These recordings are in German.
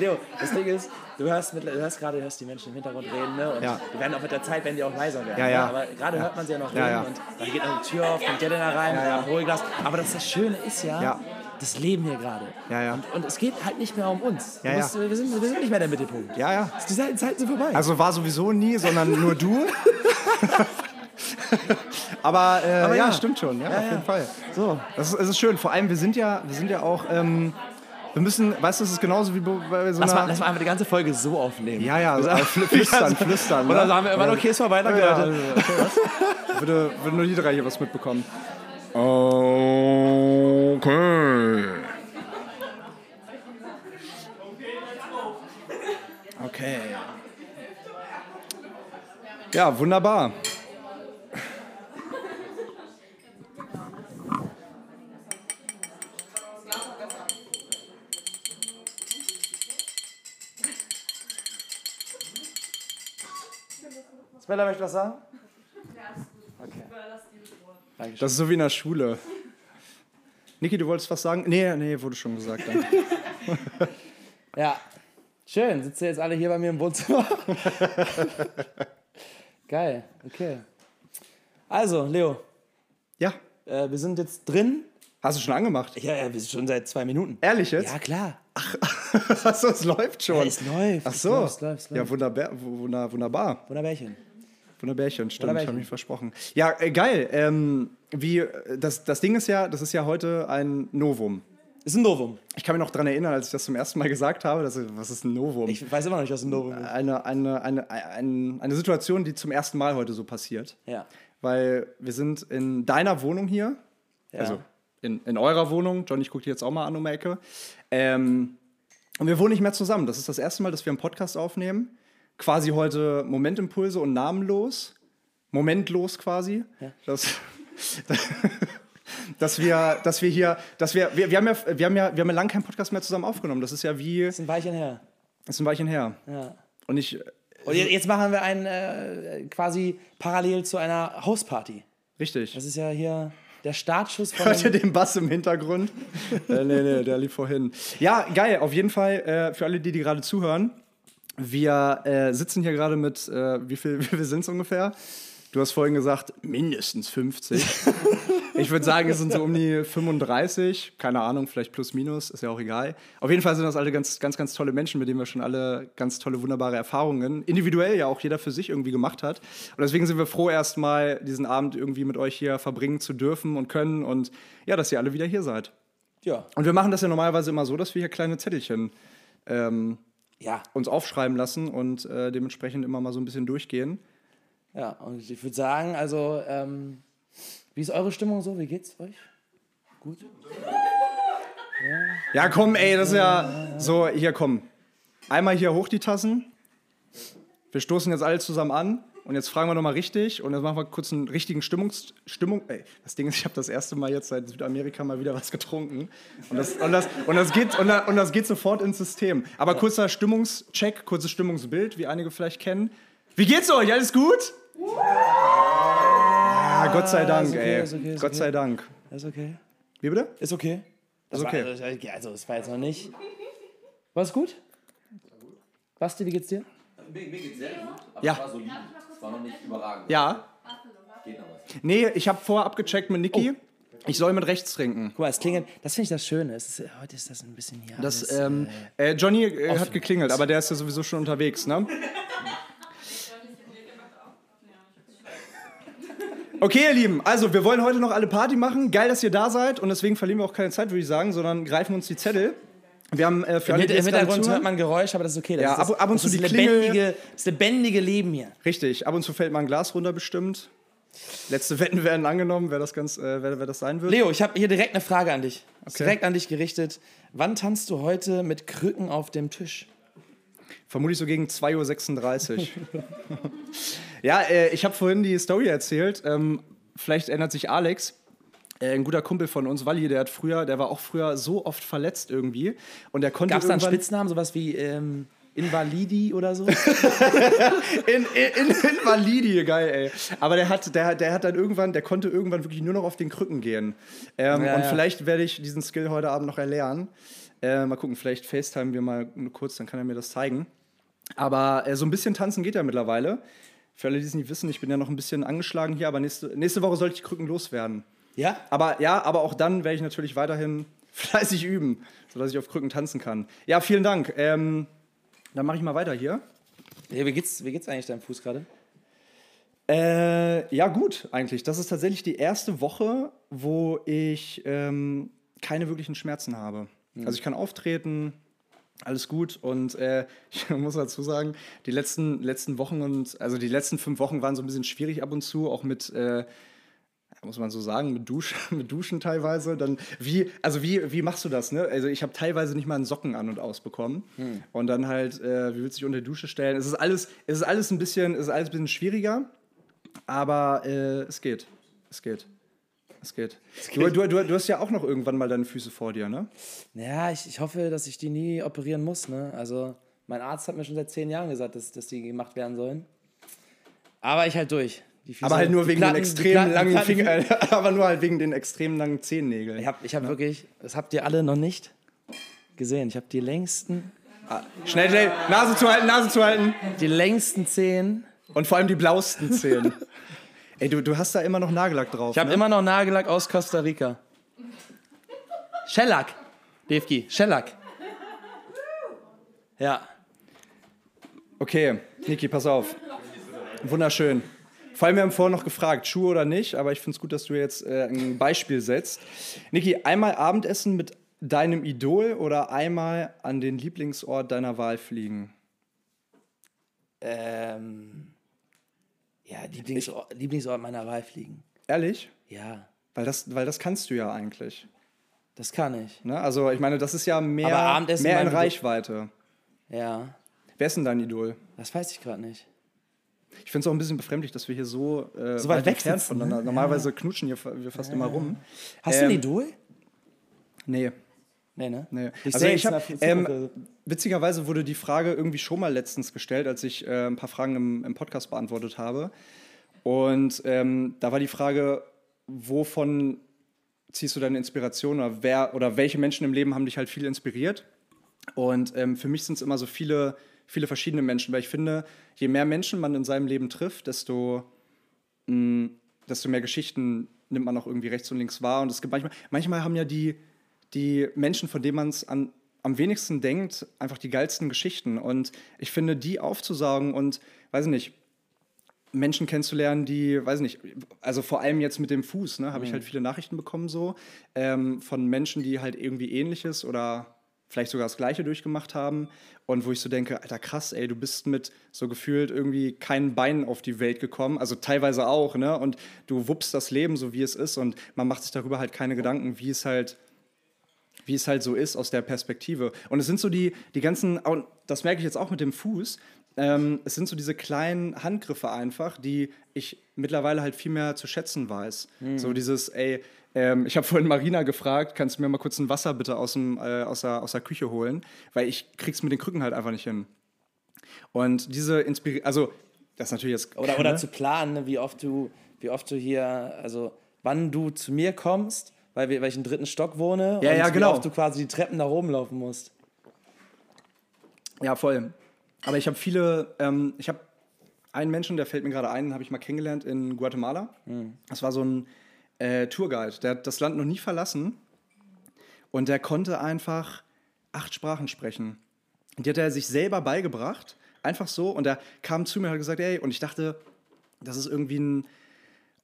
Leo, das Ding ist, du hörst, mit, du hörst gerade, du hörst die Menschen im Hintergrund reden, ne? Und Ja. die werden auch mit der Zeit, werden die auch leiser werden. Ja, ja. Ne? Aber gerade hört man sie ja noch reden und dann geht noch die Tür auf, kommt da rein, Ja. Hohlglas. Aber das, das Schöne ist ja, das Leben hier gerade. Ja, ja. Und, und es geht halt nicht mehr um uns. Ja, ja. musst, wir, sind, wir sind nicht mehr der Mittelpunkt. Ja, ja. Die Zeiten sind vorbei. Also war sowieso nie, sondern nur du. Aber, äh, Aber ja, stimmt schon, ja, Ja, auf jeden Fall. so. Das ist, es ist schön. Vor allem, wir sind ja, wir sind ja auch, ähm, wir müssen, weißt du, es ist genauso wie bei so Lass einer... mal, lass mal einfach die ganze Folge so aufnehmen. ja, ja, also, fl- flüstern, flüstern. Oder ne? sagen wir immer, Ja. okay, ist vorbei, danke Ja, Leute. also, okay, was? würde, würde nur die drei hier was mitbekommen. Okay. Okay. Ja, wunderbar. Speller möchte was sagen? Das ist so wie in der Schule. Niki, du wolltest was sagen? Nee, nee, wurde schon gesagt. Ja, schön. Sitzt ihr jetzt alle hier bei mir im Wohnzimmer? Geil, okay. Also, Leo, Ja, äh, wir sind jetzt drin. hast du schon angemacht? Ja, ja, wir sind schon seit zwei Minuten. Ehrlich jetzt? Ja, klar. Achso, es läuft schon. Ja, es läuft. Ach es so. läuft, es läuft, es Ja, läuft. wunderbar, wunder, wunderbar. Wunderbärchen. Wunderbärchen, stimmt, Wunderbärchen. ich habe mich versprochen. Ja, äh, geil. Ähm, wie, äh, das, das Ding ist ja, das ist ja heute ein Novum. Ist ein Novum. Ich kann mich noch daran erinnern, als ich das zum ersten Mal gesagt habe, dass, was ist ein Novum? Ich weiß immer noch nicht, was ein Novum ist. eine, eine, eine, eine, eine Situation, die zum ersten Mal heute so passiert. Ja. Weil wir sind in deiner Wohnung hier, ja. also in, in eurer Wohnung. Johnny, ich gucke dir jetzt auch mal an um die Ecke. Ähm, und wir wohnen nicht mehr zusammen. Das ist das erste Mal, dass wir einen Podcast aufnehmen. Quasi heute Momentimpulse und namenlos. Momentlos quasi. Ja. Das, dass wir, dass wir hier, dass wir, wir, wir haben ja, wir haben ja, wir haben ja lange keinen Podcast mehr zusammen aufgenommen. Das ist ja wie, ist ein Weilchen her. das ist ein Weilchen her. Ja. Und ich, Und je- jetzt machen wir einen äh, quasi parallel zu einer Hausparty. richtig. Das ist ja hier der Startschuss von. Hört ihr den Bass im Hintergrund? äh, nee, nee, der lief vorhin. Ja, geil, auf jeden Fall, äh, für alle, die, die gerade zuhören. Wir äh, sitzen hier gerade mit, äh, wie viel, wie viel sind es ungefähr? Du hast vorhin gesagt, mindestens 50. ich würde sagen, es sind so um die 35. Keine Ahnung, vielleicht plus minus, ist ja auch egal. Auf jeden Fall sind das alle ganz, ganz, ganz tolle Menschen, mit denen wir schon alle ganz tolle, wunderbare Erfahrungen, individuell ja auch jeder für sich irgendwie gemacht hat. Und deswegen sind wir froh, erstmal diesen Abend irgendwie mit euch hier verbringen zu dürfen und können und ja, dass ihr alle wieder hier seid. ja. Und wir machen das ja normalerweise immer so, dass wir hier kleine Zettelchen ähm, Ja. uns aufschreiben lassen und äh, dementsprechend immer mal so ein bisschen durchgehen. Ja, und ich würde sagen, also, ähm, wie ist eure Stimmung so? Wie geht's euch? Gut? Ja, komm, ey, das ist ja so, hier komm. Einmal hier hoch die Tassen. Wir stoßen jetzt alle zusammen an und jetzt fragen wir nochmal richtig und jetzt machen wir kurz einen richtigen Stimmungs Stimmung. Ey, das Ding ist, ich habe das erste Mal jetzt seit Südamerika mal wieder was getrunken und das, und das, und das, geht, und das, und das geht sofort ins System. Aber kurzer Stimmungscheck, kurzes Stimmungsbild, wie einige vielleicht kennen. Wie geht's euch? Alles gut? Ja, Gott sei Dank, ist okay, ey. ist okay, ist Gott okay. sei Dank. Ist okay? Wie bitte? Ist okay? Das Ist okay. War, also, also, es war jetzt noch nicht. War es gut? Basti, wie geht's dir? Mir, mir geht's sehr gut, aber Ja. es war solide. Es war noch nicht überragend. Ja. Geht noch was. Nee, ich habe vorher abgecheckt mit Niki. Ich soll mit rechts trinken. Guck mal, es klingelt. Das finde ich das Schöne. Es ist, heute ist das ein bisschen hier. Das, alles, ähm, äh, Johnny äh, hat offen. geklingelt, aber der ist ja sowieso schon unterwegs, ne? Okay, ihr Lieben, also wir wollen heute noch alle Party machen. Geil, dass ihr da seid und deswegen verlieren wir auch keine Zeit, würde ich sagen, sondern greifen uns die Zettel. Wir haben äh, für Im, alle, im Hintergrund hört man Geräusch, aber das ist okay. Das Ja, ist das, ab- ab und zu die Klingel. lebendige, das lebendige Leben hier. Richtig, ab und zu fällt mal ein Glas runter bestimmt. Letzte Wetten werden angenommen, wer das, ganz, äh, wer, wer das sein wird. Leo, ich habe hier direkt eine Frage an dich. Okay. Direkt an dich gerichtet. Wann tanzt du heute mit Krücken auf dem Tisch? Vermutlich so gegen 2.36 Uhr. ja, äh, ich habe vorhin die Story erzählt. Ähm, vielleicht erinnert sich Alex. Äh, ein guter Kumpel von uns, Walli, der hat früher, der war auch früher so oft verletzt irgendwie. Und der konnte Gab es da einen Spitznamen, sowas wie ähm, Invalidi oder so? in, in, in Invalidi, geil, ey. Aber der hat, der, der hat dann irgendwann, der konnte irgendwann wirklich nur noch auf den Krücken gehen. Ähm, Ja, und ja. vielleicht werde ich diesen Skill heute Abend noch erlernen. Äh, mal gucken, vielleicht FaceTime wir mal kurz, dann kann er mir das zeigen. Aber äh, so ein bisschen tanzen geht ja mittlerweile. Für alle, die es nicht wissen, ich bin ja noch ein bisschen angeschlagen hier, aber nächste, nächste Woche sollte ich die Krücken loswerden. Ja? Aber ja, aber auch dann werde ich natürlich weiterhin fleißig üben, sodass ich auf Krücken tanzen kann. Ja, vielen Dank. Ähm, dann mache ich mal weiter hier. ja wie, geht's, wie geht's eigentlich deinem Fuß gerade? Äh, ja, gut, eigentlich. Das ist tatsächlich die erste Woche, wo ich ähm, keine wirklichen Schmerzen habe. Also ich kann auftreten, alles gut. Und äh, ich muss dazu sagen, die letzten, letzten Wochen und also die letzten fünf Wochen waren so ein bisschen schwierig ab und zu, auch mit. Äh, muss man so sagen, mit Duschen, mit Duschen teilweise. Dann wie, also wie, wie machst du das? Ne? Also ich habe teilweise nicht mal einen Socken an und ausbekommen. Und dann halt, äh, wie willst du dich unter die Dusche stellen? Es ist alles, es ist alles ein bisschen, es ist alles ein bisschen schwieriger, aber äh, es geht. Es geht. Es geht. Du, du, du, du hast ja auch noch irgendwann mal deine Füße vor dir, ne? Naja, ich, ich hoffe, dass ich die nie operieren muss. Ne? Also, mein Arzt hat mir schon seit zehn Jahren gesagt, dass, dass die gemacht werden sollen. Aber ich halt durch. Aber halt nur wegen Platten- den extrem Platten- langen Platten- Fingern, aber nur halt wegen den extrem langen Zehennägeln. Ich habe ich hab wirklich, das habt ihr alle noch nicht gesehen. Ich habe die längsten, Schnell, schnell, Nase zu halten, Nase zu halten. die längsten Zehen. Und vor allem die blausten Zähne. Ey, du, du hast da immer noch Nagellack drauf. Ich habe ne? immer noch Nagellack aus Costa Rica. Shellac. DFG, Shellac. Ja. Okay, Niki, pass auf. Wunderschön. Vor allem, wir haben vorher noch gefragt, Schuhe oder nicht, aber ich finde es gut, dass du jetzt äh, ein Beispiel setzt. Niki, einmal Abendessen mit deinem Idol oder einmal an den Lieblingsort deiner Wahl fliegen? Ähm, ja, Lieblingsort, Lieblingsort meiner Wahl fliegen. Ehrlich? Ja, Weil das, weil das kannst du ja eigentlich. das kann ich. Ne? Also, ich meine, das ist ja mehr, mehr in Reichweite. Ja, Wer ist denn dein Idol? das weiß ich gerade nicht. Ich finde es auch ein bisschen befremdlich, dass wir hier so, äh, So weit weg sitzen, voneinander. ne? Normalerweise knutschen hier wir fast immer rum. Hast du ein Ähm, Idol? Nee, Nee, ne? nee. Dich Also ich selbst hab, in der ähm, witzigerweise wurde die Frage irgendwie schon mal letztens gestellt, als ich äh, ein paar Fragen im, im Podcast beantwortet habe. Und ähm, da war die Frage, wovon ziehst du deine Inspiration oder wer oder welche Menschen im Leben haben dich halt viel inspiriert? Und ähm, für mich sind es immer so viele, viele verschiedene Menschen, weil ich finde, je mehr Menschen man in seinem Leben trifft, desto, mh, desto mehr Geschichten nimmt man auch irgendwie rechts und links wahr. Und es gibt manchmal, manchmal haben ja die, die Menschen, von denen man es am wenigsten denkt, einfach die geilsten Geschichten. Und ich finde, die aufzusaugen und, weiß ich nicht, Menschen kennenzulernen, die, weiß ich nicht, also vor allem jetzt mit dem Fuß, ne, habe ich halt viele Nachrichten bekommen so, ähm, von Menschen, die halt irgendwie ähnliches oder vielleicht sogar das Gleiche durchgemacht haben. Und wo ich so denke, alter krass, ey, du bist mit so gefühlt irgendwie keinen Beinen auf die Welt gekommen, also teilweise auch, ne, und du wuppst das Leben so, wie es ist. Und man macht sich darüber halt keine Gedanken, wie es halt wie es halt so ist aus der Perspektive. Und es sind so die, die ganzen, und das merke ich jetzt auch mit dem Fuß, ähm, es sind so diese kleinen Handgriffe einfach, die ich mittlerweile halt viel mehr zu schätzen weiß. So dieses, ey, ähm, ich habe vorhin Marina gefragt, kannst du mir mal kurz ein Wasser bitte aus, dem, äh, aus, der, aus der Küche holen, weil ich krieg's mit den Krücken halt einfach nicht hin. Und diese Inspiration, also das ist natürlich jetzt... Oder, oder zu planen, ne, wie oft du, wie oft du hier, also wann du zu mir kommst, weil, wir, weil ich im dritten Stock wohne Ja, und ja, genau. wie oft du quasi die Treppen nach oben laufen musst. Ja, voll. Aber ich habe viele, ähm, ich habe einen Menschen, der fällt mir gerade ein, den habe ich mal kennengelernt in Guatemala. Das war so ein äh, Tourguide, der hat das Land noch nie verlassen und der konnte einfach acht Sprachen sprechen. Die hat er sich selber beigebracht, einfach so. Und er kam zu mir und hat gesagt, ey, und ich dachte, das ist irgendwie ein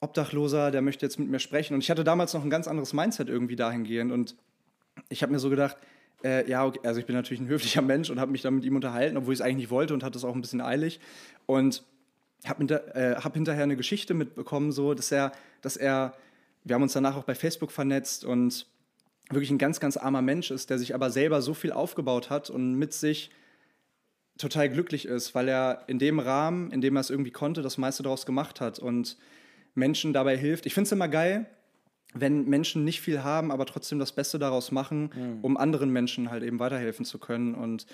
Obdachloser, der möchte jetzt mit mir sprechen. Und ich hatte damals noch ein ganz anderes Mindset irgendwie dahingehend. Und ich habe mir so gedacht, äh, ja, okay, also ich bin natürlich ein höflicher Mensch und habe mich dann mit ihm unterhalten, obwohl ich es eigentlich nicht wollte und hatte es auch ein bisschen eilig. Und habe hinter, äh, hab hinterher eine Geschichte mitbekommen, so, dass er, dass er, wir haben uns danach auch bei Facebook vernetzt und wirklich ein ganz, ganz armer Mensch ist, der sich aber selber so viel aufgebaut hat und mit sich total glücklich ist, weil er in dem Rahmen, in dem er es irgendwie konnte, das meiste daraus gemacht hat und Menschen dabei hilft. Ich finde es immer geil, wenn Menschen nicht viel haben, aber trotzdem das Beste daraus machen, um anderen Menschen halt eben weiterhelfen zu können und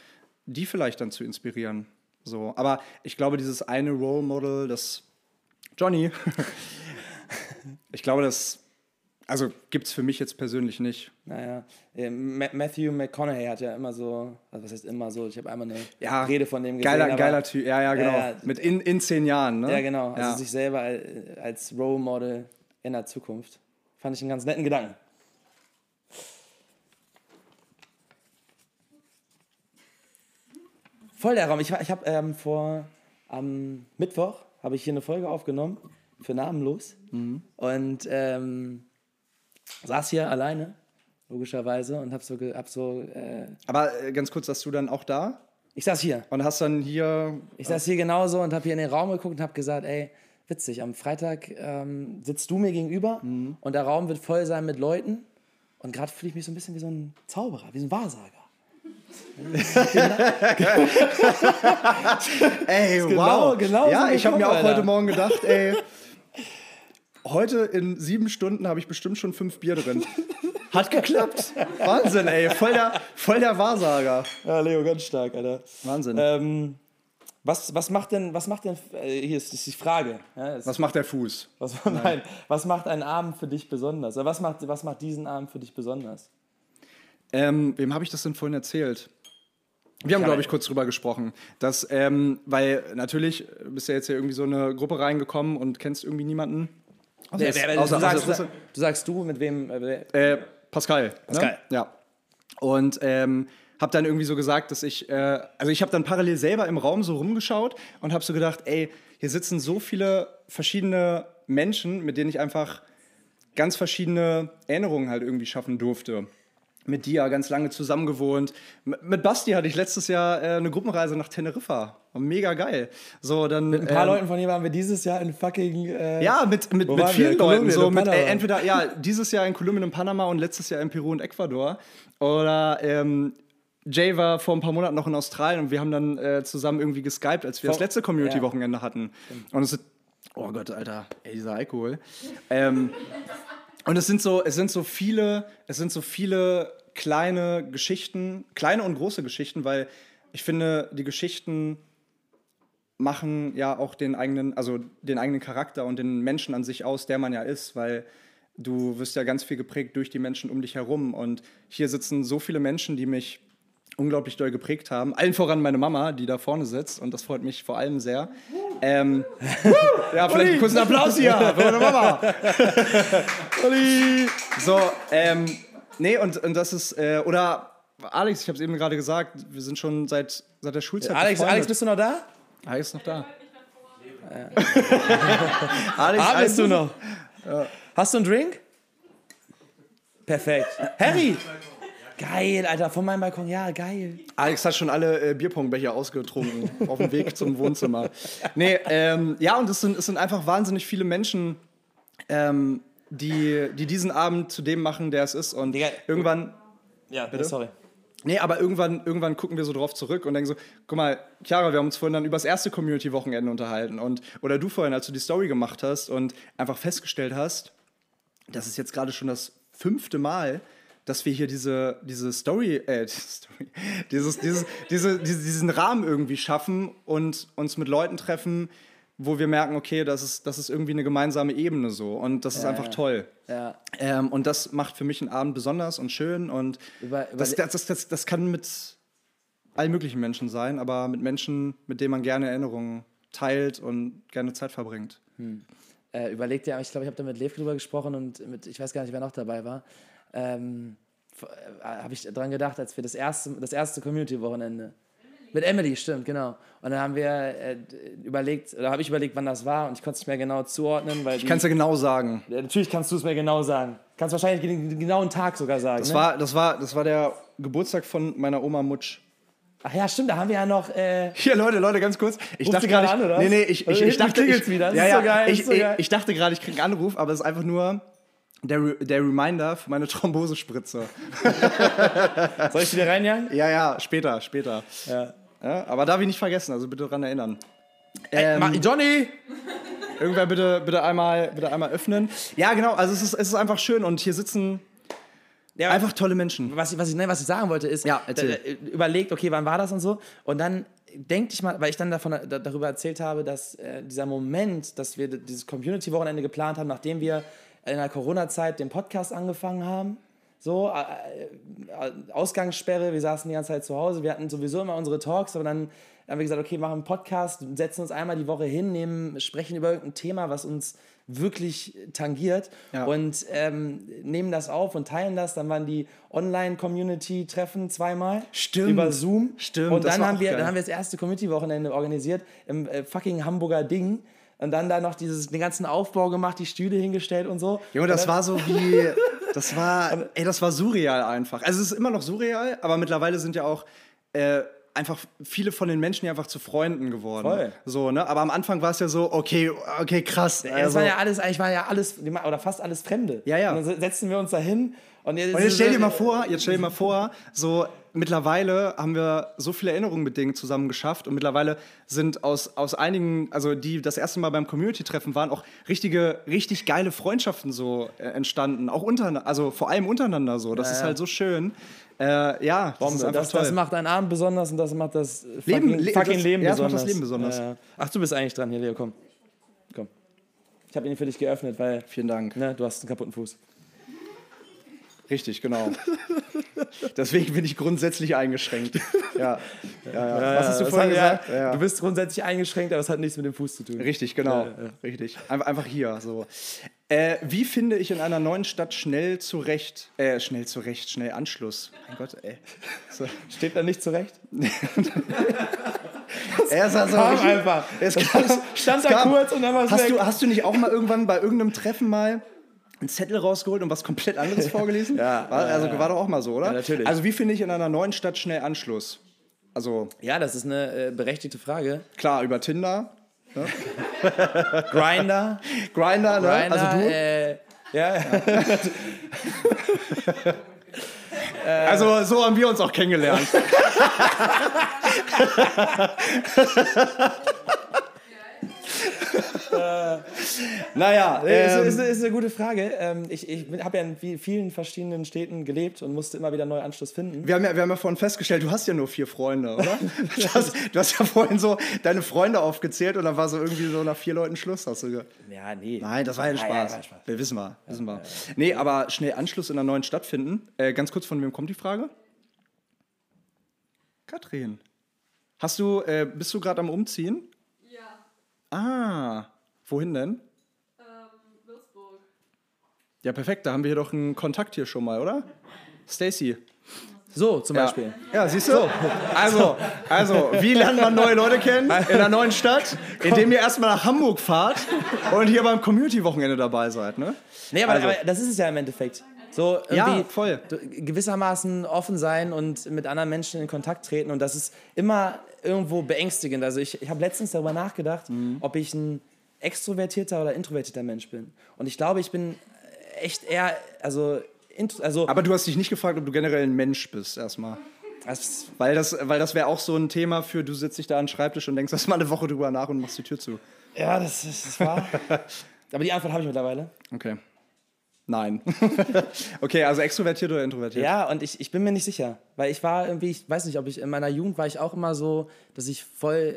die vielleicht dann zu inspirieren. So, aber ich glaube, dieses eine Role Model, das Johnny, ich glaube, das Also gibt es für mich jetzt persönlich nicht. Naja, äh, Ma- Matthew McConaughey hat ja immer so, also was heißt immer so, ich habe einmal eine Ja, Rede von dem gesehen. Geiler, geiler Typ, ja, ja, genau. ja. Mit in, in zehn Jahren, ne? Ja, genau, also Ja. sich selber al- als Role Model in der Zukunft. Fand ich einen ganz netten Gedanken. Voll der Raum. Ich, ich habe ähm, vor am Mittwoch habe ich hier eine Folge aufgenommen für Namenlos und ähm, saß hier alleine logischerweise und habe so, hab so äh, Aber äh, ganz kurz, dass du dann auch da ich saß hier und hast dann hier. Ich saß hier genauso und habe hier in den Raum geguckt und habe gesagt, ey, witzig, am Freitag ähm, sitzt du mir gegenüber und der Raum wird voll sein mit Leuten und gerade fühle ich mich so ein bisschen wie so ein Zauberer, wie so ein Wahrsager. Ey, genau- wow. genau so ja, ich habe mir auch heute. Morgen gedacht, ey. Heute in sieben Stunden habe ich bestimmt schon fünf Bier drin. Hat geklappt. Wahnsinn, ey. Voll der, voll der Wahrsager. Ja, Leo, ganz stark, Alter. Wahnsinn. Ähm, was, was macht denn, was macht denn, äh, hier ist, ist die Frage. Ja, ist, Was macht der Fuß? was, nein, was macht einen Abend für dich besonders? Oder was macht, was macht diesen Abend für dich besonders? Ähm, wem habe ich das denn vorhin erzählt? Wir haben, glaube ich- kurz drüber gesprochen. Dass, ähm, weil natürlich bist du ja jetzt hier irgendwie so eine Gruppe reingekommen und kennst irgendwie niemanden. Außer, Wer- wer- außer, du, sagst, außer, du sagst du, mit wem? Äh, wer- Äh, Pascal. Pascal. Ne? Ja. Und ähm, habe dann irgendwie so gesagt, dass ich, äh, also ich habe dann parallel selber im Raum so rumgeschaut und habe so gedacht, ey, hier sitzen so viele verschiedene Menschen, mit denen ich einfach ganz verschiedene Erinnerungen halt irgendwie schaffen durfte. Mit dir ganz lange zusammen gewohnt. M- Mit Basti hatte ich letztes Jahr äh, eine Gruppenreise nach Teneriffa. Mega geil. So, dann, Mit ein paar ähm, Leuten von hier waren wir dieses Jahr in fucking. Äh, ja, mit, mit, mit vielen? Leuten. So mit, äh, entweder ja, dieses Jahr in Kolumbien und Panama und letztes Jahr in Peru und Ecuador. Oder ähm, Jay war vor ein paar Monaten noch in Australien und wir haben dann äh, zusammen irgendwie geskypt, als wir das Vor- letzte Community-Wochenende hatten. Und es ist. Oh Gott, Alter, ey, dieser Alkohol. Ähm, und es sind so, es sind so viele, es sind so viele kleine Geschichten, kleine und große Geschichten, weil ich finde, die Geschichten machen ja auch den eigenen, also den eigenen Charakter und den Menschen an sich aus, der man ja ist, weil du wirst ja ganz viel geprägt durch die Menschen um dich herum. Und hier sitzen so viele Menschen, die mich unglaublich doll geprägt haben. Allen voran meine Mama, die da vorne sitzt und das freut mich vor allem sehr. Ähm, ja, vielleicht einen kurzen Applaus hier für meine Mama. So, ähm, nee, und, und das ist, äh, oder Alex, ich habe es eben gerade gesagt, wir sind schon seit, seit der Schulzeit Alex, befreundet. Alex, bist du noch da? Alex ist noch da. Alex, bist du noch? Hast du einen Drink? Perfekt. Harry! Geil, Alter, von meinem Balkon, ja, geil. Alex hat schon alle äh, Bierpongbecher ausgetrunken auf dem Weg zum Wohnzimmer. Nee, ähm, ja, und es sind, es sind einfach wahnsinnig viele Menschen, ähm, die, die diesen Abend zu dem machen, der es ist. Und Digga. irgendwann, Ja, bitte? sorry. nee, aber irgendwann, irgendwann gucken wir so drauf zurück und denken so, guck mal, Chiara, wir haben uns vorhin dann über das erste Community-Wochenende unterhalten. Und, oder du vorhin, als du die Story gemacht hast und einfach festgestellt hast, das ist jetzt gerade schon das fünfte Mal, dass wir hier diese, diese Story, äh, Story dieses, dieses, diese, diese, diesen Rahmen irgendwie schaffen und uns mit Leuten treffen, wo wir merken, okay, das ist, das ist irgendwie eine gemeinsame Ebene so. Und das ist einfach ja. toll. Ja. Ähm, und das macht für mich einen Abend besonders und schön. Und Über- über- das, das, das, das, kann mit allen möglichen Menschen sein, aber mit Menschen, mit denen man gerne Erinnerungen teilt und gerne Zeit verbringt. Äh, überleg dir, ich glaube, ich habe da mit Lev drüber gesprochen und mit, ich weiß gar nicht, wer noch dabei war. Ähm, äh, habe ich dran gedacht, als wir das erste, das erste Community-Wochenende. Mit Emily, stimmt, genau. Und dann haben wir äh, überlegt, oder habe ich überlegt, wann das war und ich konnte es nicht mehr genau zuordnen, weil Ich kann es ja genau sagen. Ja, natürlich kannst du es mir genau sagen. Kannst wahrscheinlich den, genauen Tag sogar sagen. Das, ne? war, das, war, das war der Geburtstag von meiner Oma Mutsch. Ach ja, stimmt, da haben wir ja noch. Äh, Hier, Leute, Leute, ganz kurz. Ich Rufst dachte gerade nee, nee, ich, ich, Also ich dachte, ich, wieder. Das ja, ja, so geil, ich, so ich dachte gerade, ich kriege einen Anruf, aber es ist einfach nur der, Re- der Reminder für meine Thrombosespritze. soll ich wieder reinjagen? Ja, ja, später, später. Ja. Ja, aber darf ich nicht vergessen, also bitte daran erinnern. Ähm, Johnny! Irgendwer bitte, bitte, einmal, bitte einmal öffnen. Ja, genau, also es ist, es ist einfach schön und hier sitzen Ja, einfach tolle Menschen. was ich, was ich, nein, was ich sagen wollte, ist, Ja, da- da- überlegt, okay, wann war das und so. Und dann denke ich mal, weil ich dann davon, da, darüber erzählt habe, dass äh, dieser Moment, dass wir dieses Community-Wochenende geplant haben, nachdem wir in der Corona-Zeit den Podcast angefangen haben. So, äh, äh, Ausgangssperre, wir saßen die ganze Zeit zu Hause, wir hatten sowieso immer unsere Talks, aber dann haben wir gesagt, okay, machen einen Podcast, setzen uns einmal die Woche hin, nehmen, sprechen über irgendein Thema, was uns wirklich tangiert Ja. und ähm, nehmen das auf und teilen das. Dann waren die Online-Community-Treffen zweimal Stimmt. über Zoom. Stimmt, Und dann haben, wir, geil. dann haben wir das erste Community-Wochenende organisiert im äh, fucking Hamburger Ding. Und dann da noch dieses, den ganzen Aufbau gemacht, die Stühle hingestellt und so. Junge, das war so wie, das war, ey, das war surreal einfach. Also es ist immer noch surreal, aber mittlerweile sind ja auch äh, einfach viele von den Menschen ja einfach zu Freunden geworden. Voll. So, ne? Aber am Anfang war es ja so, okay, okay, krass. Also- waren ja alles, eigentlich waren ja alles, oder fast alles Fremde. Ja, ja. Und dann setzen wir uns da hin und jetzt, Und jetzt stell dir mal vor, jetzt stell dir mal vor, so mittlerweile haben wir so viele Erinnerungen mit Dingen zusammen geschafft und mittlerweile sind aus, aus einigen, also die das erste Mal beim Community-Treffen waren, auch richtige, richtig geile Freundschaften so äh, entstanden. Auch untereinander, also vor allem untereinander so. Das Ja, ist halt so schön. Äh, ja, das Bombe. Das, toll. das macht einen Abend besonders und das macht das Leben- fucking, Le- fucking das- Leben ja, das macht besonders. das Leben besonders. Ja, ja. Ach, du bist eigentlich dran hier, Leo, komm. Komm. Ich habe ihn für dich geöffnet, weil Vielen Dank. ne, du hast einen kaputten Fuß. Richtig, genau. Deswegen bin ich grundsätzlich eingeschränkt. Ja. Ja, ja. Was hast du das vorhin gesagt? Du bist grundsätzlich eingeschränkt, aber es hat nichts mit dem Fuß zu tun. Richtig, genau. Richtig. Einfach, einfach hier. So. Äh, wie finde ich in einer neuen Stadt schnell zurecht? Äh, schnell zurecht, schnell Anschluss. Mein Gott, ey. So. Steht da nicht zurecht? Er ist also Kam richtig- einfach. Es kam, stand es da kam. kurz und dann war es hast weg. du, hast du nicht auch mal irgendwann bei irgendeinem Treffen mal einen Zettel rausgeholt und was komplett anderes vorgelesen? Ja, war, also war doch auch mal so, oder? Ja, natürlich. Also wie finde ich in einer neuen Stadt schnell Anschluss? Also Ja, das ist eine äh, berechtigte Frage. klar über Tinder, Grinder. Grinder, ne? Grinder, also du. Äh, ja, ja. Also so haben wir uns auch kennengelernt. naja, ähm, ist, ist, ist eine gute Frage. Ähm, ich ich habe ja in vi- vielen verschiedenen Städten gelebt und musste immer wieder neuen Anschluss finden. wir, haben ja, wir haben ja vorhin festgestellt, du hast ja nur vier Freunde, oder? Du hast, du hast ja vorhin so deine Freunde aufgezählt und dann war so irgendwie so nach vier Leuten Schluss, hast du ge Ja, nee. Nein, das war ja ein Spaß. ja, war Spaß. Wir wissen wir, wissen wir. Nee, aber schnell Anschluss in einer neuen Stadt finden. Äh, ganz kurz, von wem kommt die Frage? Katrin. Hast du, äh, bist du gerade am Umziehen? Ja, Ah, wohin denn? ähm, Würzburg. Ja, perfekt, da haben wir hier doch einen Kontakt hier schon mal, oder? Stacy. So, zum Beispiel. Ja, siehst du? Also, also, wie lernt man neue Leute kennen in einer neuen Stadt? Indem ihr erstmal nach Hamburg fahrt und hier beim Community-Wochenende dabei seid, ne? Nee, aber, Also- aber das ist es ja im Endeffekt. So irgendwie Ja, voll. gewissermaßen offen sein und mit anderen Menschen in Kontakt treten. Und das ist immer irgendwo beängstigend. Also ich, ich habe letztens darüber nachgedacht, Mhm. ob ich ein extrovertierter oder introvertierter Mensch bin. Und ich glaube, ich bin echt eher, also, also Aber du hast dich nicht gefragt, ob du generell ein Mensch bist, erstmal. das, Weil das, weil das wäre auch so ein Thema für, du sitzt dich da an den Schreibtisch und denkst erst mal eine Woche drüber nach und machst die Tür zu. ja, das ist wahr. aber die Antwort habe ich mittlerweile. Okay. Nein. okay, also extrovertiert oder introvertiert? Ja, und ich, ich bin mir nicht sicher, weil ich war irgendwie, ich weiß nicht, ob ich in meiner Jugend war ich auch immer so, dass ich voll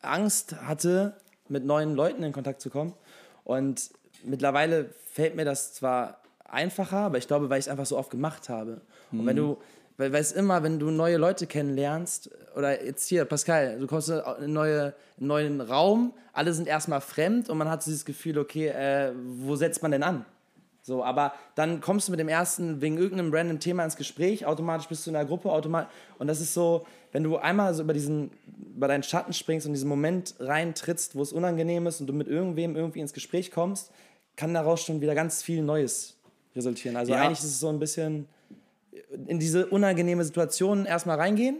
Angst hatte, mit neuen Leuten in Kontakt zu kommen. Und mittlerweile fällt mir das zwar einfacher, aber ich glaube, weil ich es einfach so oft gemacht habe. Und wenn du, weil, weil es immer, wenn du neue Leute kennenlernst, oder jetzt hier, Pascal, du kommst in einen neue, neuen Raum, alle sind erstmal fremd und man hat so dieses Gefühl, okay, äh, wo setzt man denn an? So, aber dann kommst du mit dem ersten wegen irgendeinem random Thema ins Gespräch, automatisch bist du in der Gruppe, automatisch. Und das ist so, wenn du einmal so über diesen, über deinen Schatten springst und diesen Moment reintrittst, wo es unangenehm ist und du mit irgendwem irgendwie ins Gespräch kommst, kann daraus schon wieder ganz viel Neues resultieren. Also Ja. eigentlich ist es so ein bisschen in diese unangenehme Situation erstmal reingehen.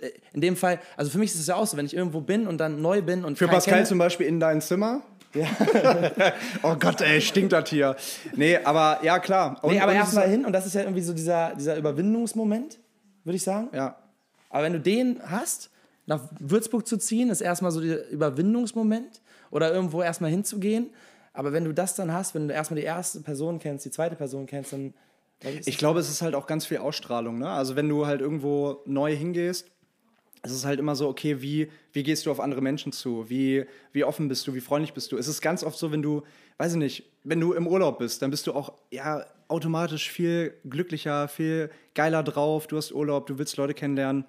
Äh, In dem Fall, also für mich ist es ja auch so, wenn ich irgendwo bin und dann neu bin und Für Pascal kenne- zum Beispiel in dein Zimmer? Oh Gott, ey, stinkt das hier. Nee, aber ja, klar. Und, Nee, aber erstmal hin und das ist ja irgendwie so dieser, dieser Überwindungsmoment, würde ich sagen. Ja. Aber wenn du den hast, nach Würzburg zu ziehen, ist erstmal so der Überwindungsmoment oder irgendwo erstmal hinzugehen. Aber wenn du das dann hast, wenn du erstmal die erste Person kennst, die zweite Person kennst, dann. Ich glaube, es ist halt auch ganz viel Ausstrahlung. Ne? Also, wenn du halt irgendwo neu hingehst, es ist halt immer so, okay, wie, wie gehst du auf andere Menschen zu? Wie, wie offen bist du? Wie freundlich bist du? Es ist ganz oft so, wenn du, weiß ich nicht, wenn du im Urlaub bist, dann bist du auch ja automatisch viel glücklicher, viel geiler drauf. Du hast Urlaub, du willst Leute kennenlernen.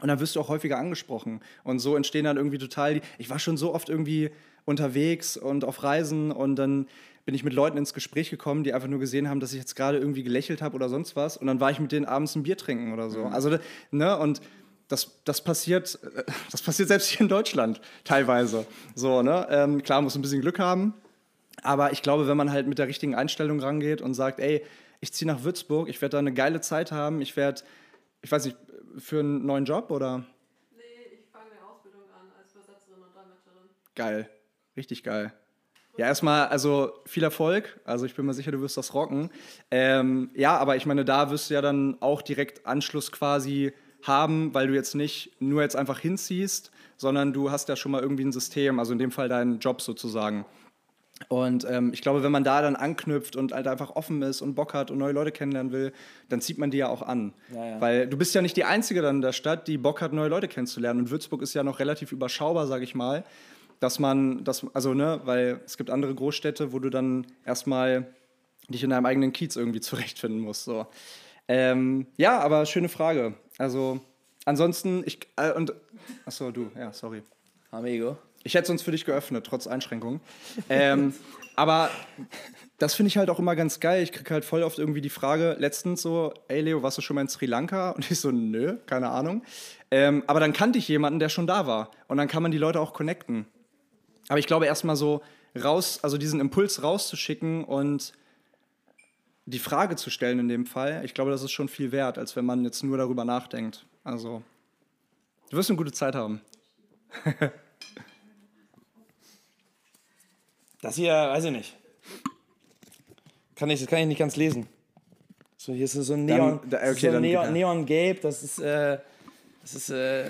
Und dann wirst du auch häufiger angesprochen. Und so entstehen dann irgendwie total die. Ich war schon so oft irgendwie unterwegs und auf Reisen und dann bin ich mit Leuten ins Gespräch gekommen, die einfach nur gesehen haben, dass ich jetzt gerade irgendwie gelächelt habe oder sonst was. Und dann war ich mit denen abends ein Bier trinken oder so. Also, ne, und das, das, passiert, äh, das passiert selbst hier in Deutschland teilweise. So, ne? Ähm, klar, muss ein bisschen Glück haben. Aber ich glaube, wenn man halt mit der richtigen Einstellung rangeht und sagt, ey, ich ziehe nach Würzburg, ich werde da eine geile Zeit haben, ich werde, ich weiß nicht, für einen neuen Job oder? Nee, ich fange eine Ausbildung an als Übersetzerin und Dolmetscherin. Geil, richtig geil. Ja, erstmal, also viel Erfolg. Also ich bin mir sicher, du wirst das rocken. Ähm, ja, aber ich meine, da wirst du ja dann auch direkt Anschluss quasi haben, weil du jetzt nicht nur jetzt einfach hinziehst, sondern du hast ja schon mal irgendwie ein System, also in dem Fall deinen Job sozusagen. Und ähm, ich glaube, wenn man da dann anknüpft und halt einfach offen ist und Bock hat und neue Leute kennenlernen will, dann zieht man die ja auch an. Ja, ja. Weil du bist ja nicht die Einzige dann in der Stadt, die Bock hat, neue Leute kennenzulernen. Und Würzburg ist ja noch relativ überschaubar, sage ich mal. Dass man, das, also, ne, weil es gibt andere Großstädte, wo du dann erstmal dich in deinem eigenen Kiez irgendwie zurechtfinden musst. So. Ähm, ja, aber schöne Frage. Also, ansonsten, ich, äh, und, achso, du, ja, sorry. Amigo. Ich hätte es uns für dich geöffnet, trotz Einschränkungen. ähm, aber das finde ich halt auch immer ganz geil. Ich kriege halt voll oft irgendwie die Frage, letztens so, ey Leo, warst du schon mal in Sri Lanka? Und ich so, nö, keine Ahnung. Ähm, aber dann kannte ich jemanden, der schon da war. Und dann kann man die Leute auch connecten. Aber ich glaube, erstmal so raus, also diesen Impuls rauszuschicken und die Frage zu stellen in dem Fall, ich glaube, das ist schon viel wert, als wenn man jetzt nur darüber nachdenkt. Also, du wirst eine gute Zeit haben. Das hier, weiß ich nicht. Kann ich, das kann ich nicht ganz lesen. So, hier ist so ein Neon, Dann- da- okay, so Neon, ja. Neon Gelb, das ist, äh, das ist, äh,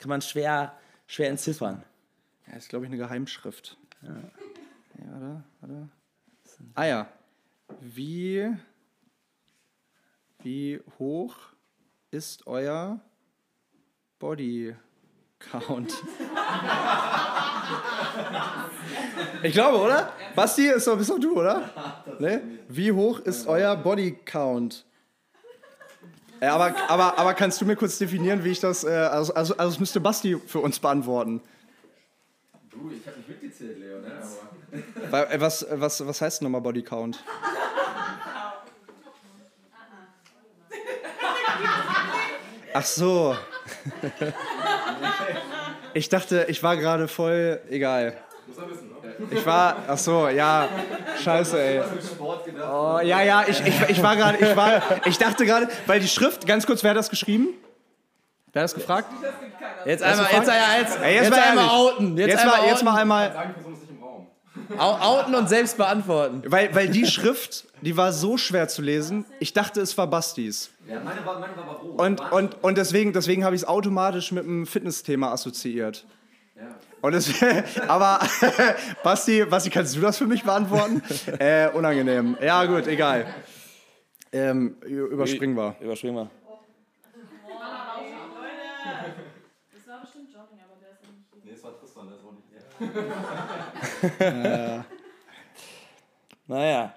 kann man schwer, schwer entziffern. Ja, ist, glaube ich, eine Geheimschrift. Ja. warte, warte. Ah ja. Wie, wie hoch ist euer Body Count? ich glaube, oder? Basti, ist doch, bist doch du, oder? Ne? Wie hoch ist euer Body Count? Ja, aber, aber, aber kannst du mir kurz definieren, wie ich das. Äh, also, also, also, das müsste Basti für uns beantworten. Du, ich habe nicht mitgezählt, Leo, ne? Aber äh, Was, was, was heißt nochmal Body Count? Ach so. Ich dachte, ich war gerade voll. Egal. Ich war. Ach so, ja. Scheiße, ey. Sport gedacht. Oh, ja, ja, ich, ich, ich war gerade. Ich, war, ich dachte gerade, weil die Schrift, ganz kurz, wer hat das geschrieben? Wer hat das gefragt? Jetzt einmal, jetzt, jetzt, Ey, jetzt, mal einmal outen. Jetzt, Jetzt, einmal mal, jetzt outen. mal einmal. Outen und selbst beantworten. Weil, weil die Schrift, die war so schwer zu lesen, ich dachte, es war Bastis. Ja, meine war, meine war aber rot. Und, und, und deswegen, deswegen habe ich es automatisch mit dem Fitnessthema assoziiert. Ja. Und es, aber Basti, Basti, kannst du das für mich beantworten? äh, unangenehm. Ja, gut, egal. Ähm, überspringen wir. Überspringen wir. Das war bestimmt Johnny, aber der ist ja nicht hier. Nee, es war Tristan, der ist auch nicht hier. Naja.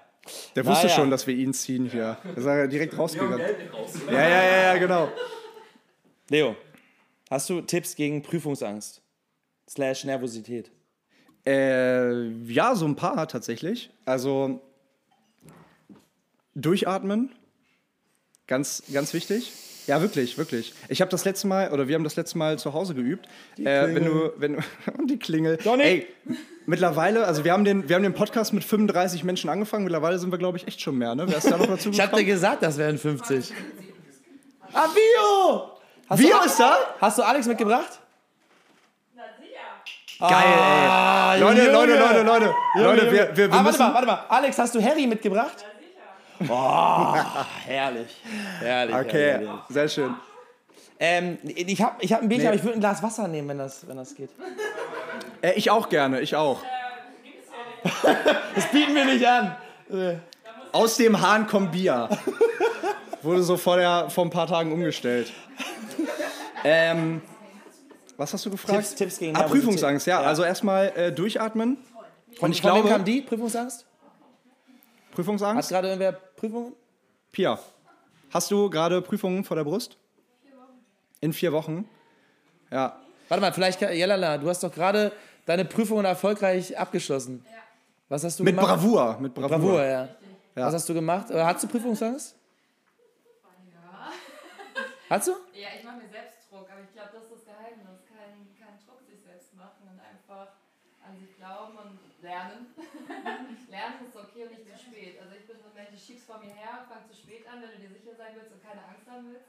Der wusste Naja. schon, dass wir ihn ziehen hier. Er ist ja direkt rausgegangen. Ja, ja, ja, ja, genau. Leo, hast du Tipps gegen Prüfungsangst? Slash Nervosität. Äh, ja, so ein paar tatsächlich. Also durchatmen, ganz, ganz wichtig. Ja, wirklich, wirklich. Ich habe das letzte Mal, oder wir haben das letzte Mal zu Hause geübt. Äh, wenn du, wenn du, und die Klingel. Johnny! Ey, mittlerweile, also wir haben, den, wir haben den Podcast mit 35 Menschen angefangen. Mittlerweile sind wir, glaube ich, echt schon mehr. Ne? Wer ist da noch dazu Ich hab dir gesagt, das wären 50. Ah, Vio! Hast Vio du, ist da? Hast du Alex mitgebracht? Na sicher. Geil, ey. Ah, Leute. Leute, Leute, Leute. Leute, Junge. wir, wir, wir ah, warte müssen... mal, warte mal. Alex, hast du Harry mitgebracht? Oh, herrlich. Herrlich. Okay, herrlich. sehr schön. Ähm, ich habe ich hab ein Bierchen, Nee. aber ich würde ein Glas Wasser nehmen, wenn das, wenn das geht. Äh, ich auch gerne, ich auch. Das bieten wir nicht an. Aus dem Hahn kommt Bier. Wurde so vor, der, vor ein paar Tagen umgestellt. Ähm, was hast du gefragt? Tipps, Tipps gegen Ah. Prüfungsangst, ja. Also erstmal äh, durchatmen. Und ich glaube, kam die Prüfungsangst? Prüfungsangst? gerade irgendwer Prüfungen? Pia, hast du gerade Prüfungen vor der Brust? In vier Wochen? Ja. Warte mal, vielleicht, Jelala, du hast doch gerade deine Prüfungen erfolgreich abgeschlossen. Was hast du Mit gemacht? Bravour. Mit Bravour. Bravour, ja. Ja. Was hast du gemacht? Oder hast du Prüfungsangst? Ja. Hast du? Ja, ich mache mir selbst Druck, aber ich glaube, das ist das Geheimnis. Kein, kein Druck sich selbst machen und einfach an sich glauben lernen. lernen ist okay und nicht zu spät. Also ich bin so ein Mensch, ich schieb's vor mir her, fang zu spät an, wenn du dir sicher sein willst und keine Angst haben willst.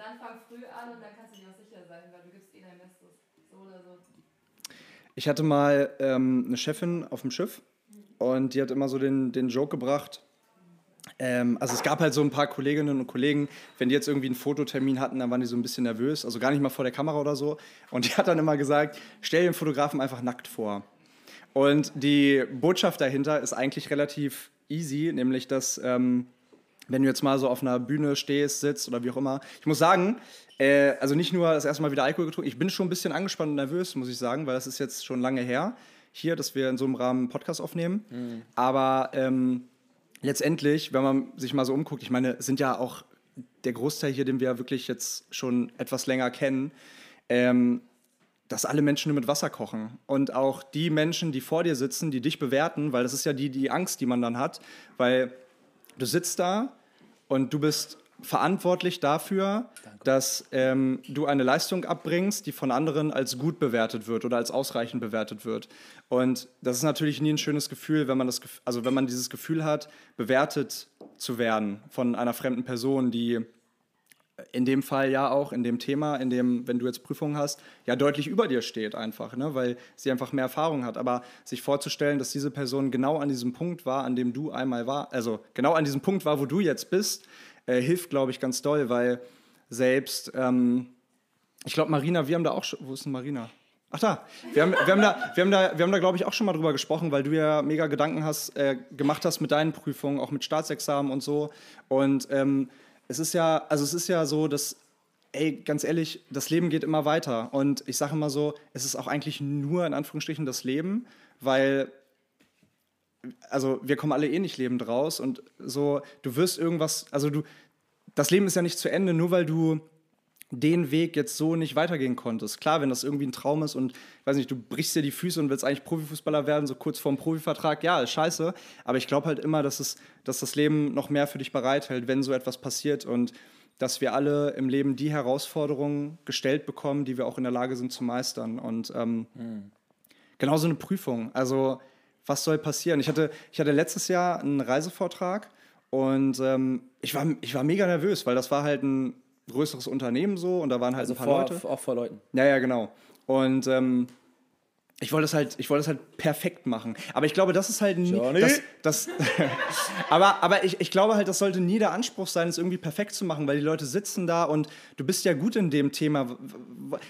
Dann fang früh an und dann kannst du dir auch sicher sein, weil du gibst eh dein Bestes. So oder so. Ich hatte mal ähm, eine Chefin auf dem Schiff und die hat immer so den, den Joke gebracht. Ähm, also es gab halt so ein paar Kolleginnen und Kollegen, wenn die jetzt irgendwie einen Fototermin hatten, dann waren die so ein bisschen nervös, also gar nicht mal vor der Kamera oder so. Und die hat dann immer gesagt, stell den Fotografen einfach nackt vor. Und die Botschaft dahinter ist eigentlich relativ easy, nämlich dass ähm, wenn du jetzt mal so auf einer Bühne stehst, sitzt oder wie auch immer. Ich muss sagen, äh, also nicht nur das erste Mal wieder Alkohol getrunken, ich bin schon ein bisschen angespannt und nervös, muss ich sagen, weil das ist jetzt schon lange her hier, dass wir in so einem Rahmen einen Podcast aufnehmen. Aber ähm, letztendlich, wenn man sich mal so umguckt, ich meine, es sind ja auch der Großteil hier, den wir wirklich jetzt schon etwas länger kennen, ähm, dass alle Menschen nur mit Wasser kochen. Und auch die Menschen, die vor dir sitzen, die dich bewerten, weil das ist ja die, die Angst, die man dann hat, weil du sitzt da und du bist verantwortlich dafür, dass ähm, du eine Leistung abbringst, die von anderen als gut bewertet wird oder als ausreichend bewertet wird. Und das ist natürlich nie ein schönes Gefühl, wenn man das, also wenn man dieses Gefühl hat, bewertet zu werden von einer fremden Person, die in dem Fall ja auch in dem Thema, in dem, wenn du jetzt Prüfungen hast, ja deutlich über dir steht einfach, ne? weil sie einfach mehr Erfahrung hat. Aber sich vorzustellen, dass diese Person genau an diesem Punkt war, an dem du einmal war, also genau an diesem Punkt war, wo du jetzt bist, äh, hilft, glaube ich, ganz doll, weil selbst, ähm, ich glaube, Marina, wir haben da auch schon, wo ist denn Marina? Ach da, wir haben, wir haben da, wir haben da, wir haben da glaube ich, auch schon mal drüber gesprochen, weil du ja mega Gedanken hast, äh, gemacht hast mit deinen Prüfungen, auch mit Staatsexamen und so. Und ähm, es ist ja, also es ist ja so, dass, ey, ganz ehrlich, das Leben geht immer weiter. Und ich sage immer so, es ist auch eigentlich nur in Anführungsstrichen das Leben, weil also wir kommen alle eh nicht lebend raus und so, du wirst irgendwas, also du, das Leben ist ja nicht zu Ende, nur weil du den Weg jetzt so nicht weitergehen konntest. Klar, wenn das irgendwie ein Traum ist und, weiß nicht, du brichst dir die Füße und willst eigentlich Profifußballer werden, so kurz vorm Profivertrag, ja, ist scheiße. Aber ich glaube halt immer, dass, es, dass das Leben noch mehr für dich bereithält, wenn so etwas passiert und dass wir alle im Leben die Herausforderungen gestellt bekommen, die wir auch in der Lage sind zu meistern. Und ähm, genauso eine Prüfung. Also, was soll passieren? Ich hatte, ich hatte letztes Jahr einen Reisevortrag und ähm, ich, war, ich war mega nervös, weil das war halt ein größeres Unternehmen so und da waren halt Also ein paar vor, Leute. auch vor Leuten. Ja, ja, genau. Und ähm, ich wollte es halt, ich wollte es halt perfekt machen. Aber ich glaube, das ist halt nie. Das, das aber aber ich, ich glaube halt, das sollte nie der Anspruch sein, es irgendwie perfekt zu machen, weil die Leute sitzen da und du bist ja gut in dem Thema.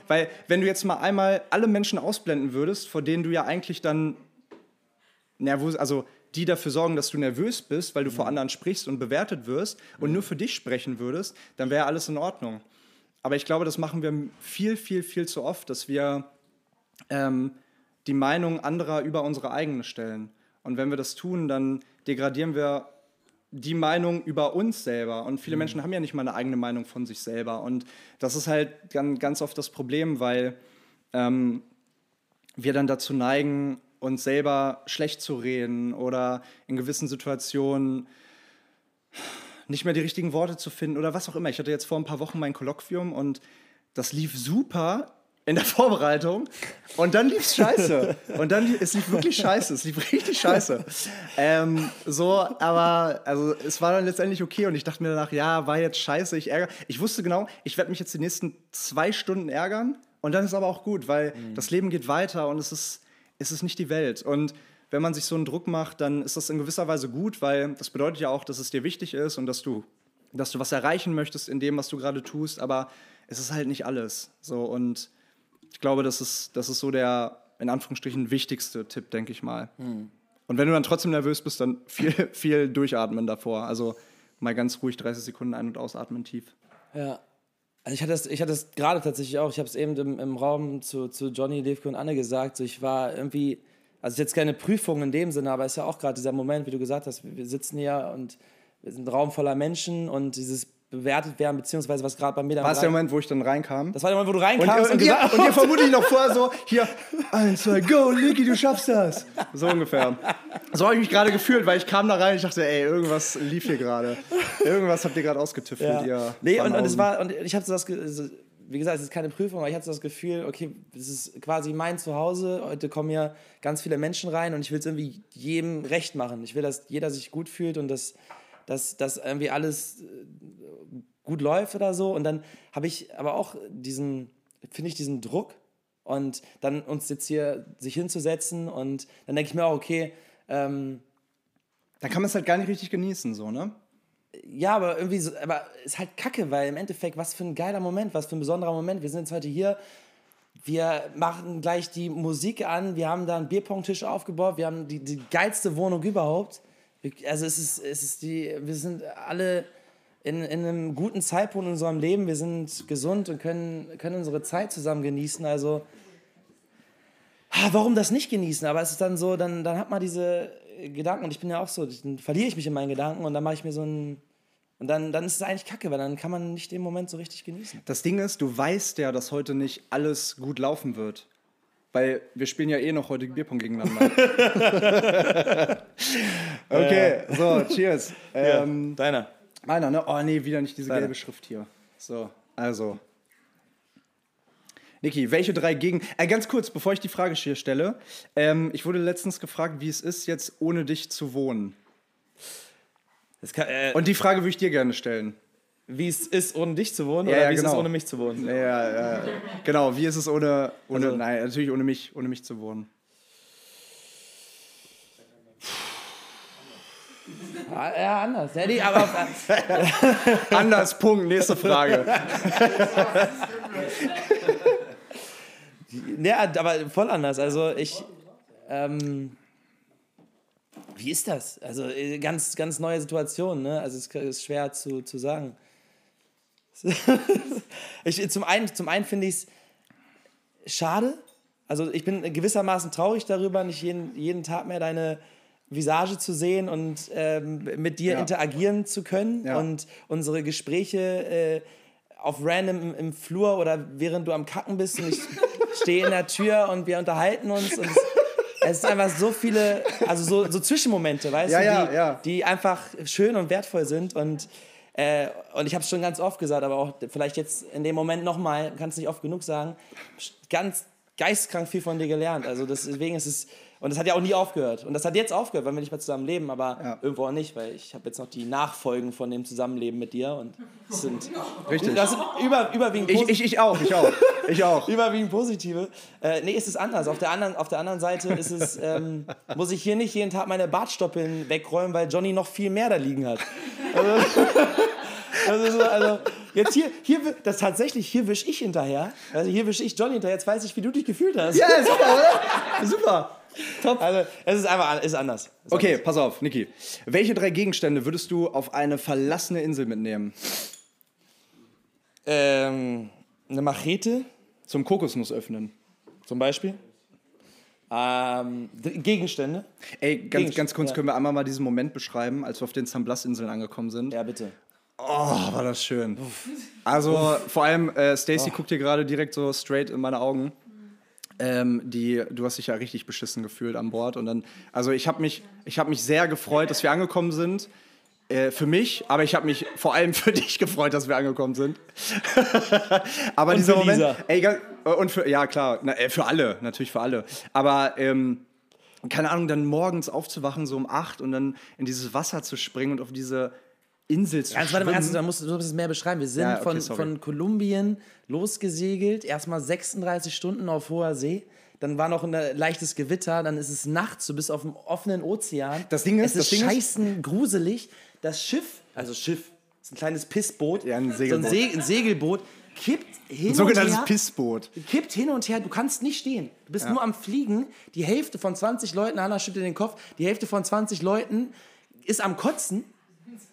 Weil, wenn du jetzt mal einmal alle Menschen ausblenden würdest, vor denen du ja eigentlich dann nervös, also die dafür sorgen, dass du nervös bist, weil du vor anderen sprichst und bewertet wirst und nur für dich sprechen würdest, dann wäre alles in Ordnung. Aber ich glaube, das machen wir viel, viel, viel zu oft, dass wir ähm, die Meinung anderer über unsere eigene stellen. Und wenn wir das tun, dann degradieren wir die Meinung über uns selber. Und viele Menschen haben ja nicht mal eine eigene Meinung von sich selber. Und das ist halt ganz, ganz oft das Problem, weil ähm, wir dann dazu neigen, uns selber schlecht zu reden oder in gewissen Situationen nicht mehr die richtigen Worte zu finden oder was auch immer. Ich hatte jetzt vor ein paar Wochen mein Kolloquium und das lief super in der Vorbereitung und dann lief es scheiße. Und dann, lief- es lief wirklich scheiße, es lief richtig scheiße. Ähm, so, aber also es war dann letztendlich okay und ich dachte mir danach, ja, war jetzt scheiße, ich ärgere. Ich wusste genau, ich werde mich jetzt die nächsten zwei Stunden ärgern und dann ist aber auch gut, weil das Leben geht weiter und es ist, es ist nicht die Welt. Und wenn man sich so einen Druck macht, dann ist das in gewisser Weise gut, weil das bedeutet ja auch, dass es dir wichtig ist und dass du, dass du was erreichen möchtest in dem, was du gerade tust, aber es ist halt nicht alles. So, und ich glaube, das ist, das ist so der, in Anführungsstrichen, wichtigste Tipp, denke ich mal. Und wenn du dann trotzdem nervös bist, dann viel, viel durchatmen davor. Also mal ganz ruhig 30 Sekunden ein- und ausatmen tief. Ja. Also ich hatte das, ich hatte das gerade tatsächlich auch. Ich habe es eben im, im Raum zu, zu Johnny, Levke und Anne gesagt. So ich war irgendwie also ist jetzt keine Prüfung in dem Sinne, aber es ist ja auch gerade dieser Moment, wie du gesagt hast, wir sitzen hier und wir sind ein Raum voller Menschen und dieses bewertet werden, beziehungsweise was gerade bei mir dann War es der Moment, wo ich dann reinkam? Das war der Moment, wo du Und, reinkamst und, und, ihr, und ihr vermutlich noch vorher so, hier, eins, zwei, go, Niki, du schaffst das. So ungefähr. So habe ich mich gerade gefühlt, weil ich kam da rein und ich dachte, ey, irgendwas lief hier gerade. Irgendwas habt ihr gerade ausgetüftelt, Ja. ihr. Nee, und, und es war, und ich hatte so das, wie gesagt, es ist keine Prüfung, aber ich hatte so das Gefühl, okay, es ist quasi mein Zuhause, heute kommen hier ganz viele Menschen rein und ich will es irgendwie jedem recht machen. Ich will, dass jeder sich gut fühlt und dass, dass, dass irgendwie alles äh, gut läuft oder so. Und dann habe ich aber auch diesen, finde ich, diesen Druck und dann uns jetzt hier sich hinzusetzen und dann denke ich mir auch, okay, ähm, Dann kann man es halt gar nicht richtig genießen, so, ne? ja, aber irgendwie so, aber ist halt kacke, weil im Endeffekt, was für ein geiler Moment, was für ein besonderer Moment. Wir sind jetzt heute hier, wir machen gleich die Musik an, wir haben da einen Bierpongtisch aufgebaut, wir haben die, die geilste Wohnung überhaupt. Also es ist, es ist die, wir sind alle in, in einem guten Zeitpunkt in unserem Leben, wir sind gesund und können, können unsere Zeit zusammen genießen. Also ah, warum das nicht genießen? Aber es ist dann so, dann, dann hat man diese Gedanken und ich bin ja auch so, dann verliere ich mich in meinen Gedanken und dann mache ich mir so ein. Und dann, dann ist es eigentlich kacke, weil dann kann man nicht den Moment so richtig genießen. Das Ding ist, du weißt ja, dass heute nicht alles gut laufen wird. Weil wir spielen ja eh noch heute Bierpong gegeneinander. okay, so, cheers. Ähm, Deiner. Meiner, ne? Oh nee, wieder nicht diese Deiner. gelbe Schrift hier. So, also. Niki, welche drei Gegen... Äh, ganz kurz, bevor ich die Frage hier stelle. Ähm, ich wurde letztens gefragt, wie es ist, jetzt ohne dich zu wohnen. Kann, äh, Und die Frage würde ich dir gerne stellen. Wie es ist, ohne dich zu wohnen Ja, oder ja, wie es genau. ist, ohne mich zu wohnen? Ja, ja, ja. Genau, wie ist es ohne... ohne Also- nein, natürlich ohne mich, ohne mich zu wohnen. Ah, Ja, anders. Ja, nee, aber, Anders, Punkt, nächste Frage. ja, aber voll anders. Also ich. Ähm, wie ist das? Also äh, ganz, ganz neue Situation, ne? Also es ist schwer zu, zu sagen. ich, zum einen, zum einen finde ich es schade. Also ich bin gewissermaßen traurig darüber, nicht jeden, jeden Tag mehr deine Visage zu sehen und ähm, mit dir Ja. interagieren zu können Ja. und unsere Gespräche äh, auf random im, im Flur oder während du am Kacken bist und ich stehe in der Tür und wir unterhalten uns und es, es ist einfach so viele, also so, so Zwischenmomente, weißt Ja, du, ja, die, ja. die einfach schön und wertvoll sind und äh, und ich habe es schon ganz oft gesagt, aber auch vielleicht jetzt in dem Moment nochmal, kann es nicht oft genug sagen, ganz geistkrank viel von dir gelernt. Also deswegen ist es, und das hat ja auch nie aufgehört. Und das hat jetzt aufgehört, weil wir nicht mehr zusammen leben, aber Ja. irgendwo auch nicht, weil ich habe jetzt noch die Nachfolgen von dem Zusammenleben mit dir und das sind, Richtig. das sind über, überwiegend, Ich, ich, ich auch, ich auch. Ich auch. überwiegend positive. Äh, nee, ist es anders. Auf der anderen, auf der anderen Seite ist es, ähm, muss ich hier nicht jeden Tag meine Bartstoppeln wegräumen, weil Johnny noch viel mehr da liegen hat. Also, also, so, also jetzt hier, hier, das tatsächlich, hier wisch ich hinterher. Also hier wisch ich Johnny hinterher. Jetzt weiß ich, wie du dich gefühlt hast. Ja, super, oder? Super. Top. Also es ist einfach ist anders. Ist Okay, pass auf, Niki. Welche drei Gegenstände würdest du auf eine verlassene Insel mitnehmen? Ähm, eine Machete Zum Kokosnuss öffnen. zum Beispiel. Ähm, Gegenstände. Ey, ganz, Gegenst- ganz kurz ja. können wir einmal mal diesen Moment beschreiben, als wir auf den San Blas-Inseln angekommen sind. Ja, bitte. Oh, war das schön. Also vor allem, äh, Stacy guckt hier gerade direkt so straight in meine Augen. Ähm, die, du hast dich ja richtig beschissen gefühlt an Bord. Und dann, also ich habe mich, ich hab mich sehr gefreut, dass wir angekommen sind. Äh, für mich, aber ich habe mich vor allem für dich gefreut, dass wir angekommen sind. aber Und dieser Moment, Lisa. ey, äh, und für, ja klar, na, äh, für alle, natürlich für alle. Aber ähm, keine Ahnung, dann morgens aufzuwachen, so um acht und dann in dieses Wasser zu springen und auf diese Insel zu warte mal, schwimmen. ganz, da musst du musst es mehr beschreiben. Wir sind Ja, okay, von, sorry. von Kolumbien losgesegelt, erstmal 36 Stunden auf hoher See. Dann war noch ein leichtes Gewitter, dann ist es nachts, du bist auf dem offenen Ozean. Das Ding ist- es ist das scheißen gruselig. Das Schiff, also Schiff, ist ein kleines Pissboot, Ja, ein so Segelboot. ein, Se ein Segelboot, kippt hin Ein sogenanntes und her. Pissboot. Kippt hin und her, du kannst nicht stehen. Du bist nur am Fliegen. Die Hälfte von 20 Leuten, Anna schüttelt den Kopf, die Hälfte von 20 Leuten ist am Kotzen.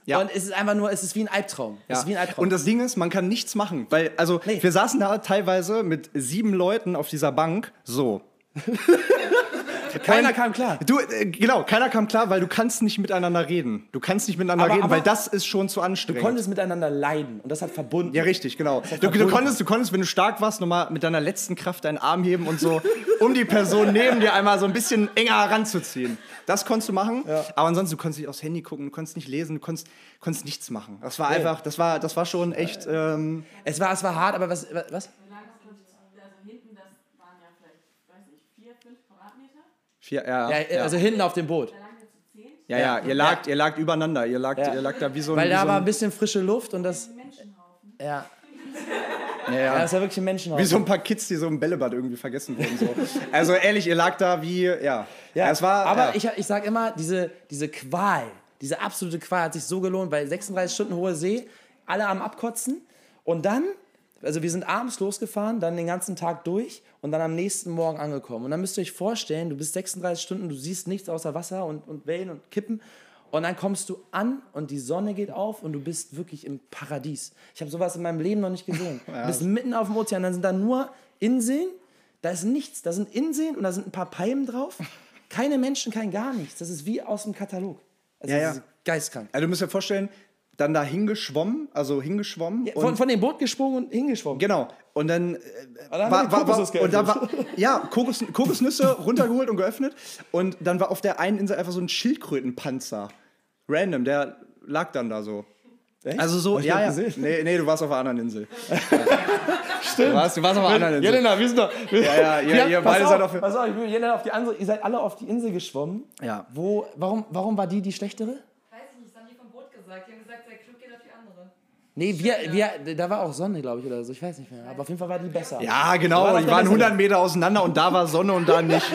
Ja. Und es ist einfach nur, es ist wie ein Albtraum. Es Ja. ist wie ein Albtraum. Und das Ding ist, man kann nichts machen. Weil, also, Nee. wir saßen da teilweise mit sieben Leuten auf dieser Bank, so. Keiner kam klar. Du, äh, genau, keiner kam klar, weil du kannst nicht miteinander reden. Du kannst nicht miteinander Aber- reden, aber- weil das ist schon zu Du anstrengend. konntest miteinander leiden und das hat verbunden. ja, richtig, genau. Du, du, konntest, du konntest, wenn du stark warst, nochmal mit deiner letzten Kraft deinen Arm heben und so, um die Person neben dir einmal so ein bisschen enger heranzuziehen. Das konntest du machen, aber ansonsten, du konntest nicht aufs Handy gucken, du konntest nicht lesen, du konntest, konntest nichts machen. Das war einfach, das war, das war schon echt, ähm, Es war, es war hart, aber was? was? Wir lagen das, glaub ich, also hinten, das waren ja vielleicht, weiß nicht, vier, fünf Viel, ja, Ja, ja, also hinten auf dem Boot. Ja, ja, ihr lagt, ihr lagt übereinander, ihr lagt, Ja. ihr lagt da wie so ein, Weil da so war ein, bisschen frische Luft und das. Menschenhaufen. Ja, ja, ja ja. das war wirklich ein Menschenhaus. Wie so ein paar Kids, die so im Bällebad irgendwie vergessen wurden. So. Also ehrlich, ihr lag da wie, ja. Ja, es war. aber ja. ich, ich sag immer, diese, diese Qual, diese absolute Qual hat sich so gelohnt, weil 36 Stunden hohe See, alle am Abkotzen und dann, also wir sind abends losgefahren, dann den ganzen Tag durch und dann am nächsten Morgen angekommen. Und dann müsst ihr euch vorstellen, du bist 36 Stunden, du siehst nichts außer Wasser und, und Wellen und Kippen. Und dann kommst du an und die Sonne geht auf und du bist wirklich im Paradies. Ich habe sowas in meinem Leben noch nicht gesehen. Du bist mitten auf dem Ozean, dann sind da nur Inseln, da ist nichts. Da sind Inseln und da sind ein paar Palmen drauf. Keine Menschen, kein gar nichts. Das ist wie aus dem Katalog. Also Ja, das ja. ist geistkrank. also du musst dir vorstellen, dann da hingeschwommen, also hingeschwommen. Ja, und, von, von dem Boot gesprungen und hingeschwommen. genau. Und dann, äh, Und dann war, war, war, und da war, ja, Kokos, Kokosnüsse runtergeholt und geöffnet. Und dann war auf der einen Insel einfach so ein Schildkrötenpanzer. Random, der lag dann da so. Echt? Also so, ja, ja. gesehen. Nee, nee, du warst auf einer anderen Insel. Stimmt. Du warst, du warst auf einer anderen Insel. Jelena, wir sind doch. Wir, Ja, ja, ihr- wir- ihr beide auf, seid auf- Pass auf, ich will Jelena auf die andere. Ihr seid alle auf die Insel geschwommen. Ja. Wo, warum, warum war die die schlechtere? Weiß ich nicht, das haben die vom Boot gesagt. Die haben gesagt, sei klug, geht auf die andere. Nee, wir, wir, da war auch Sonne, glaube ich, oder so. Ich weiß nicht mehr. Aber auf jeden Fall war die besser. Ja, Wir genau. Die waren Insel. 100 Meter auseinander und da war Sonne und da nicht.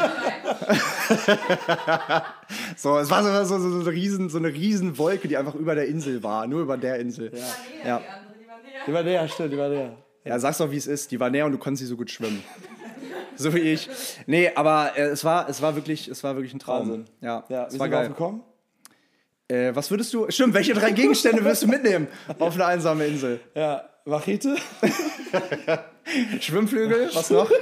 so, es war so, so, so, so, eine riesen, so eine riesen Wolke, die einfach über der Insel war. Nur über der Insel. Die war näher, Ja. die andere, die war näher. Die war näher, stimmt, die war näher. Ja, sag's doch, wie es ist. Die war näher und du konntest sie so gut schwimmen. so wie ich. Nee, aber äh, es, war, es, war wirklich, es war wirklich ein Traum. Wahnsinn. Ja, Ja, es wir war sind geil. drauf gekommen. Äh, was würdest du. Stimmt, welche drei Gegenstände würdest du mitnehmen auf eine einsame Insel? Ja, Machete. Schwimmflügel, was noch?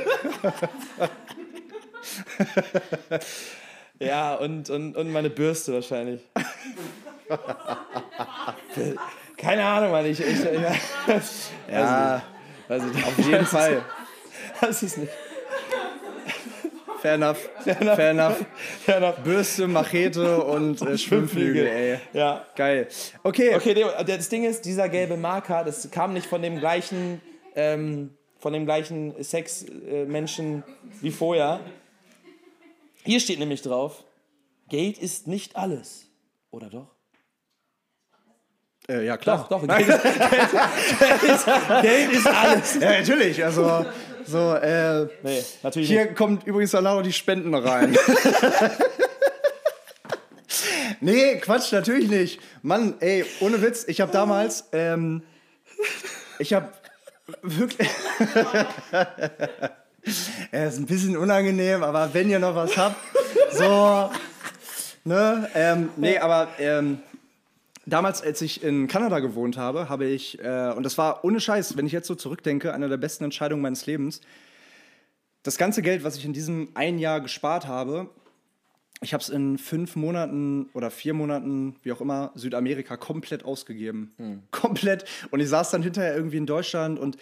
Ja, und, und, und meine Bürste wahrscheinlich. Keine Ahnung, Mann. Ich, ich, ich, Ja, weiß ich nicht. auf jeden Fall. Das ist nicht. Fair enough. Fair enough. Ja, noch. Bürste, Machete und äh, Schwimmflügel, ey. Ja. Geil. Okay. Okay, das Ding ist, dieser gelbe Marker, das kam nicht von dem gleichen, ähm, von dem gleichen Sex-Menschen wie vorher. Hier steht nämlich drauf, Geld ist nicht alles. Oder doch? Äh, ja, klar. Doch, doch. Geld ist, Geld, ist, Geld ist alles. Ja, natürlich. Also, so, äh, Nee, natürlich hier nicht. kommt übrigens auch noch die Spenden rein. nee, Quatsch, natürlich nicht. Mann, ey, ohne Witz, ich habe damals, ähm, ich habe wirklich. Er ist ein bisschen unangenehm, aber wenn ihr noch was habt, so, ne, ähm, nee, aber ähm, damals, als ich in Kanada gewohnt habe, habe ich, äh, und das war ohne Scheiß, wenn ich jetzt so zurückdenke, eine der besten Entscheidungen meines Lebens, das ganze Geld, was ich in diesem ein Jahr gespart habe, ich habe es in fünf Monaten oder vier Monaten, wie auch immer, Südamerika komplett ausgegeben. Komplett. Und ich saß dann hinterher irgendwie in Deutschland und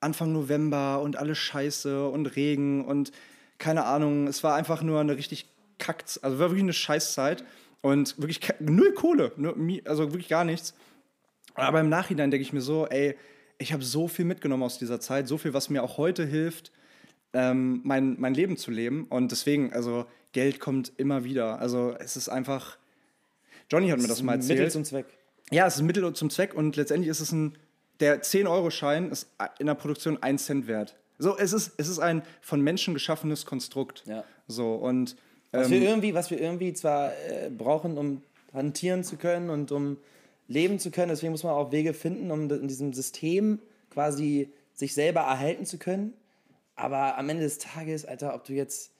Anfang November und alles scheiße und Regen und keine Ahnung. Es war einfach nur eine richtig kackt, also war wirklich eine Scheißzeit und wirklich null Kohle, also wirklich gar nichts. Aber im Nachhinein denke ich mir so, ey, ich habe so viel mitgenommen aus dieser Zeit, so viel, was mir auch heute hilft, ähm, mein, mein Leben zu leben. Und deswegen, also Geld kommt immer wieder. Also es ist einfach. Johnny hat mir das mal erzählt. Mittel zum Zweck. Ja, es ist ein Mittel zum Zweck und letztendlich ist es ein. Der 10-Euro-Schein ist in der Produktion 1 Cent wert. So, es ist, es ist ein von Menschen geschaffenes Konstrukt. Ja. So, und. Was, Ähm, wir irgendwie, was wir irgendwie zwar äh, brauchen, um hantieren zu können und um leben zu können, deswegen muss man auch Wege finden, um in diesem System quasi sich selber erhalten zu können. Aber am Ende des Tages, Alter, ob du jetzt.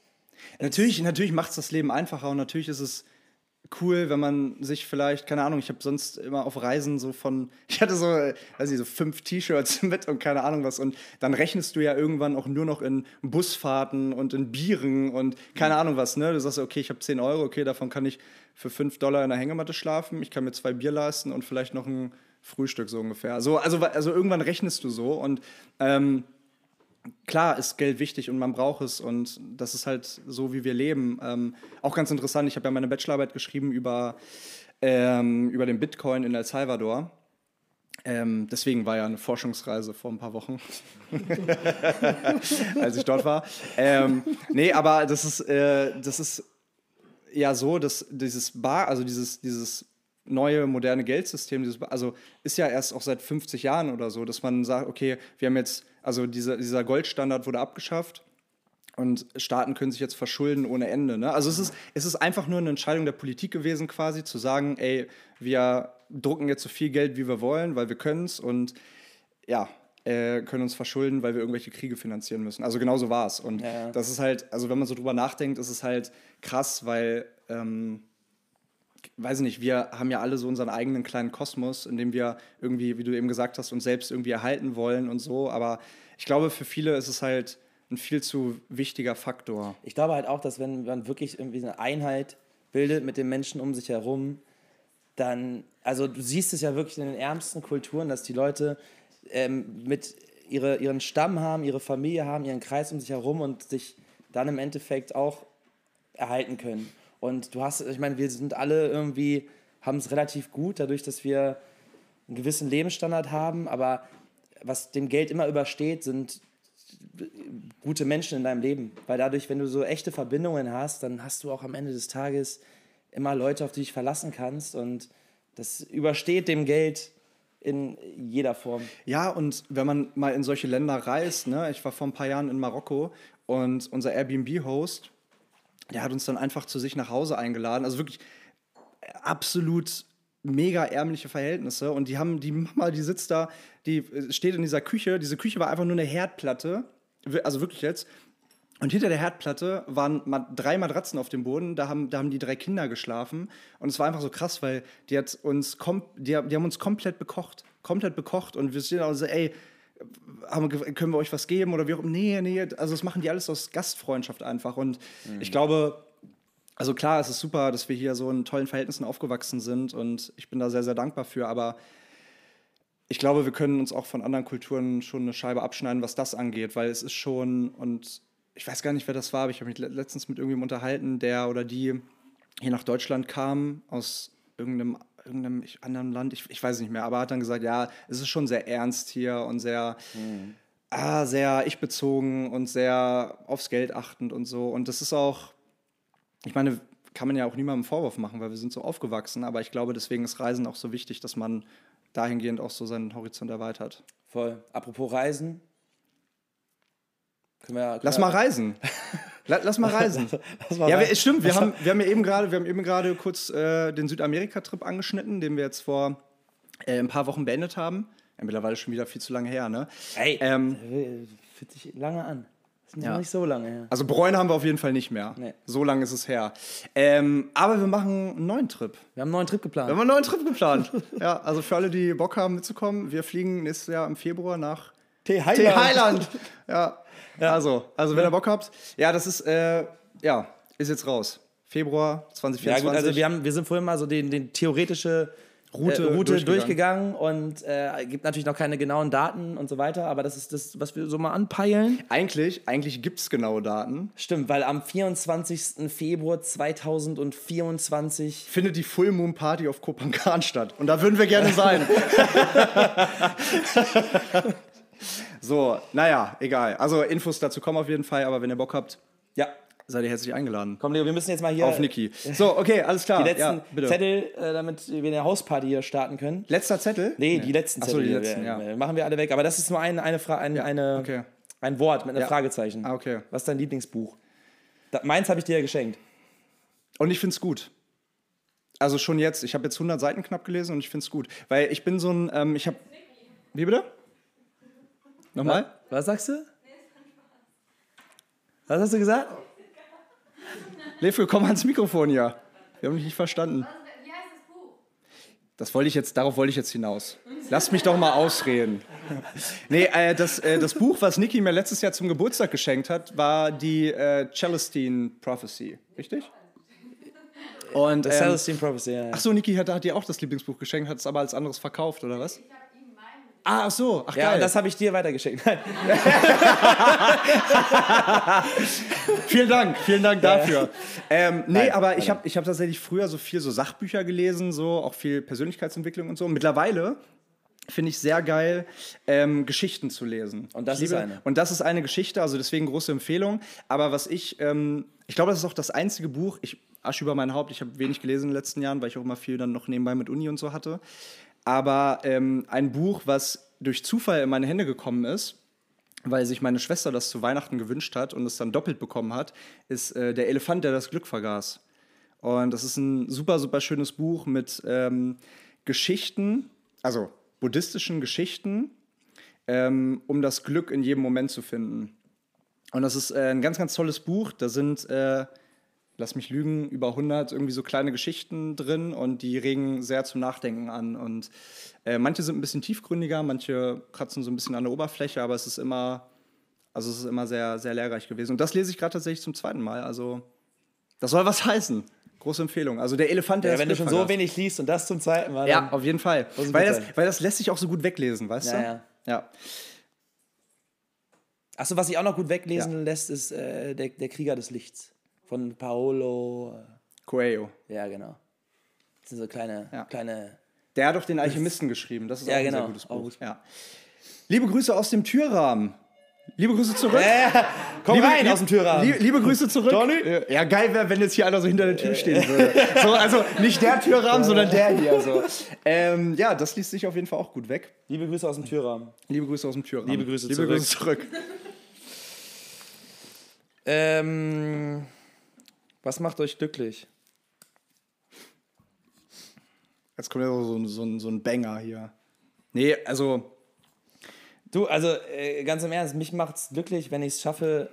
Natürlich, natürlich macht es das Leben einfacher und natürlich ist es cool, wenn man sich vielleicht, keine Ahnung, ich habe sonst immer auf Reisen so von, ich hatte so, weiß ich, so fünf T-Shirts mit und keine Ahnung was. Und dann rechnest du ja irgendwann auch nur noch in Busfahrten und in Bieren und keine Ahnung was, ne? Du sagst, okay, ich habe 10 Euro, okay, davon kann ich für 5 Dollar in der Hängematte schlafen, ich kann mir zwei Bier leisten und vielleicht noch ein Frühstück so ungefähr. Also, also, also irgendwann rechnest du so und ähm, klar ist Geld wichtig und man braucht es und das ist halt so, wie wir leben. Ähm, auch ganz interessant, ich habe ja meine Bachelorarbeit geschrieben über, ähm, über den Bitcoin in El Salvador. Ähm, deswegen war ja eine Forschungsreise vor ein paar Wochen, als ich dort war. Ähm, nee, aber das ist, äh, das ist ja so, dass dieses Bar, also dieses, dieses neue moderne Geldsystem, dieses, also ist ja erst auch seit 50 Jahren oder so, dass man sagt, okay, wir haben jetzt, also diese, dieser Goldstandard wurde abgeschafft und Staaten können sich jetzt verschulden ohne Ende. Ne? Also es ist, es ist einfach nur eine Entscheidung der Politik gewesen, quasi zu sagen, ey, wir drucken jetzt so viel Geld, wie wir wollen, weil wir können es und ja, äh, können uns verschulden, weil wir irgendwelche Kriege finanzieren müssen. Also genau so war es. Und ja. das ist halt, also wenn man so drüber nachdenkt, ist es halt krass, weil ähm, weiß ich nicht, wir haben ja alle so unseren eigenen kleinen Kosmos, in dem wir irgendwie, wie du eben gesagt hast, uns selbst irgendwie erhalten wollen und so. Aber ich glaube, für viele ist es halt ein viel zu wichtiger Faktor. Ich glaube halt auch, dass wenn man wirklich irgendwie eine Einheit bildet mit den Menschen um sich herum, dann, also du siehst es ja wirklich in den ärmsten Kulturen, dass die Leute ähm, mit ihre, ihren Stamm haben, ihre Familie haben, ihren Kreis um sich herum und sich dann im Endeffekt auch erhalten können. Und du hast, ich meine, wir sind alle irgendwie, haben es relativ gut, dadurch, dass wir einen gewissen Lebensstandard haben, aber was dem Geld immer übersteht, sind gute Menschen in deinem Leben. Weil dadurch, wenn du so echte Verbindungen hast, dann hast du auch am Ende des Tages immer Leute, auf die du dich verlassen kannst. Und das übersteht dem Geld in jeder Form. Ja, und wenn man mal in solche Länder reist, ne, ich war vor ein paar Jahren in Marokko und unser Airbnb-Host, der hat uns dann einfach zu sich nach Hause eingeladen. Also wirklich absolut mega ärmliche Verhältnisse. Und die haben, die Mama, die sitzt da, die äh, steht in dieser Küche. Diese Küche war einfach nur eine Herdplatte. Also wirklich jetzt. Und hinter der Herdplatte waren drei Matratzen auf dem Boden, da haben, da haben die drei Kinder geschlafen. Und es war einfach so krass, weil die, hat uns die, die haben uns komplett bekocht. Komplett bekocht. Und wir stehen auch so, ey, haben, können wir euch was geben oder wie auch Nee, nee, also das machen die alles aus Gastfreundschaft einfach. Und ich glaube, also klar, es ist super, dass wir hier so in tollen Verhältnissen aufgewachsen sind und ich bin da sehr, sehr dankbar für, aber ich glaube, wir können uns auch von anderen Kulturen schon eine Scheibe abschneiden, was das angeht, weil es ist schon, und ich weiß gar nicht, wer das war, aber ich habe mich le- letztens mit irgendjemandem unterhalten, der oder die hier nach Deutschland kam, aus irgendeinem, irgendeinem anderen Land, ich, ich weiß nicht mehr, aber hat dann gesagt, ja, es ist schon sehr ernst hier und sehr, ah, sehr ich-bezogen und sehr aufs Geld achtend und so. Und das ist auch, ich meine, kann man ja auch niemandem einen Vorwurf machen, weil wir sind so aufgewachsen, aber ich glaube, deswegen ist Reisen auch so wichtig, dass man dahingehend auch so seinen Horizont erweitert. Voll. Apropos Reisen. Können wir, können Lass mal reisen. La- Lass mal reisen. Lass mal ja, rein. wir, stimmt. Wir haben, wir haben ja eben gerade, wir haben eben gerade kurz äh, den Südamerika-Trip angeschnitten, den wir jetzt vor äh, ein paar Wochen beendet haben. Ja, mittlerweile schon wieder viel zu lange her, ne? Ey, Ähm, äh, fühlt sich lange an. Das ist Ja. noch nicht so lange her. Also bereuen haben wir auf jeden Fall nicht mehr. Nee. So lange ist es her. Ähm, aber wir machen einen neuen Trip. Wir haben einen neuen Trip Wir geplant. haben einen neuen Trip geplant. ja, also für alle, die Bock haben mitzukommen, wir fliegen nächstes Jahr im Februar nach T. T. Highland. Ja. Also, also wenn ihr Bock habt, ja, das ist, äh, ja, ist jetzt raus. Februar Ja 2024. gut, also wir, haben, wir sind vorhin mal so den, den theoretische Route äh, Route durchgegangen. durchgegangen, und äh, gibt natürlich noch keine genauen Daten und so weiter, aber das ist das, was wir so mal anpeilen. eigentlich, eigentlich gibt es genaue Daten. Stimmt, weil am 24. Februar 2024 Findet die Full Moon Party auf Kopangan statt. Und da würden wir gerne sein. so, naja, egal. Also Infos dazu kommen auf jeden Fall, aber wenn ihr Bock habt, Ja, seid ihr herzlich eingeladen. komm Leo, wir müssen jetzt mal hier Auf Niki. So, okay, alles klar. die letzten ja. Zettel, äh, damit wir eine Hausparty hier starten können. Letzter Zettel? Nee, die letzten Zettel. die hier, letzten, wir- ja. Machen wir alle weg. Aber das ist nur ein, eine, Fra eine, eine, okay. ein Wort mit einem Ja. Fragezeichen. Ah, okay. Was ist dein Lieblingsbuch? Da, meins habe ich dir ja geschenkt. Und ich finde es gut. Also schon jetzt. Ich habe jetzt 100 Seiten knapp gelesen und ich finde es gut. Weil ich bin so ein, ähm, ich habe... Wie bitte? Nochmal? Was sagst du? Was hast du gesagt? Lefke, komm ans Mikrofon hier. Wir haben dich nicht verstanden. Was, wie heißt das Buch? Das wollte ich jetzt, darauf wollte ich jetzt hinaus. Lass mich doch mal ausreden. Nee, äh, das, äh, das Buch, was Niki mir letztes Jahr zum Geburtstag geschenkt hat, war die äh, Celestine Prophecy. Richtig? Und, The ähm, Celestine Prophecy, ja. ja. ach so, Niki hat, hat dir auch das Lieblingsbuch geschenkt, hat es aber als anderes verkauft, oder was? Ich habe. Ah, ach so, ach Ja, geil. und das habe ich dir weitergeschickt. Vielen Dank, vielen Dank dafür. Ähm, nee, Nein, aber ich warte. habe ich hab tatsächlich früher so viel so Sachbücher gelesen, so auch viel Persönlichkeitsentwicklung und so. Mittlerweile finde ich sehr geil, ähm, Geschichten zu lesen. Und das Ich ist eine. Und das ist eine Geschichte, also deswegen große Empfehlung. Aber was ich, ähm, ich glaube, das ist auch das einzige Buch, ich Asche über mein Haupt, ich habe wenig gelesen in den letzten Jahren, weil ich auch immer viel dann noch nebenbei mit Uni und so hatte. Aber ähm, ein Buch, was durch Zufall in meine Hände gekommen ist, weil sich meine Schwester das zu Weihnachten gewünscht hat und es dann doppelt bekommen hat, ist äh, Der Elefant, der das Glück vergaß. Und das ist ein super, super schönes Buch mit ähm, Geschichten, also buddhistischen Geschichten, ähm, um das Glück in jedem Moment zu finden. Und das ist äh, ein ganz, ganz tolles Buch. Da sind, äh, lass mich lügen, über 100 irgendwie so kleine Geschichten drin und die regen sehr zum Nachdenken an. Und äh, manche sind ein bisschen tiefgründiger, manche kratzen so ein bisschen an der Oberfläche, aber es ist immer, also es ist immer sehr, sehr lehrreich gewesen. Und das lese ich gerade tatsächlich zum zweiten Mal. Also das soll was heißen. Große Empfehlung. Also der Elefant, der Ja, wenn du schon so wenig liest und das zum zweiten Mal. Ja, auf jeden Fall. Weil das, weil das lässt sich auch so gut weglesen, weißt Ja, du? ja. ja. Achso, was sich auch noch gut weglesen lässt, ist äh, der, der Krieger des Lichts. Von Paolo. Coelho. äh, Ja, genau. Das sind so kleine, Ja. kleine. Der hat doch den Alchemisten geschrieben. Das ist Ja, auch ein genau. sehr gutes Buch. Ja. Liebe Grüße aus dem Türrahmen. Liebe Grüße zurück. Komm liebe, rein aus dem Türrahmen. Liebe, liebe Grüße zurück. Johnny? Ja, geil wäre, wenn jetzt hier einer so hinter der Tür stehen würde. So, also nicht der Türrahmen, sondern der hier. So. Ähm, ja, das liest sich auf jeden Fall auch gut weg. Liebe Grüße aus dem Türrahmen. Liebe Grüße aus dem Türrahmen. Liebe Grüße Liebe zurück. Grüße zurück. Ähm, was macht euch glücklich? Jetzt kommt ja so, ein- so, so ein Banger hier. Nee, also Du, also äh, ganz im Ernst, mich macht es glücklich, wenn ich es schaffe,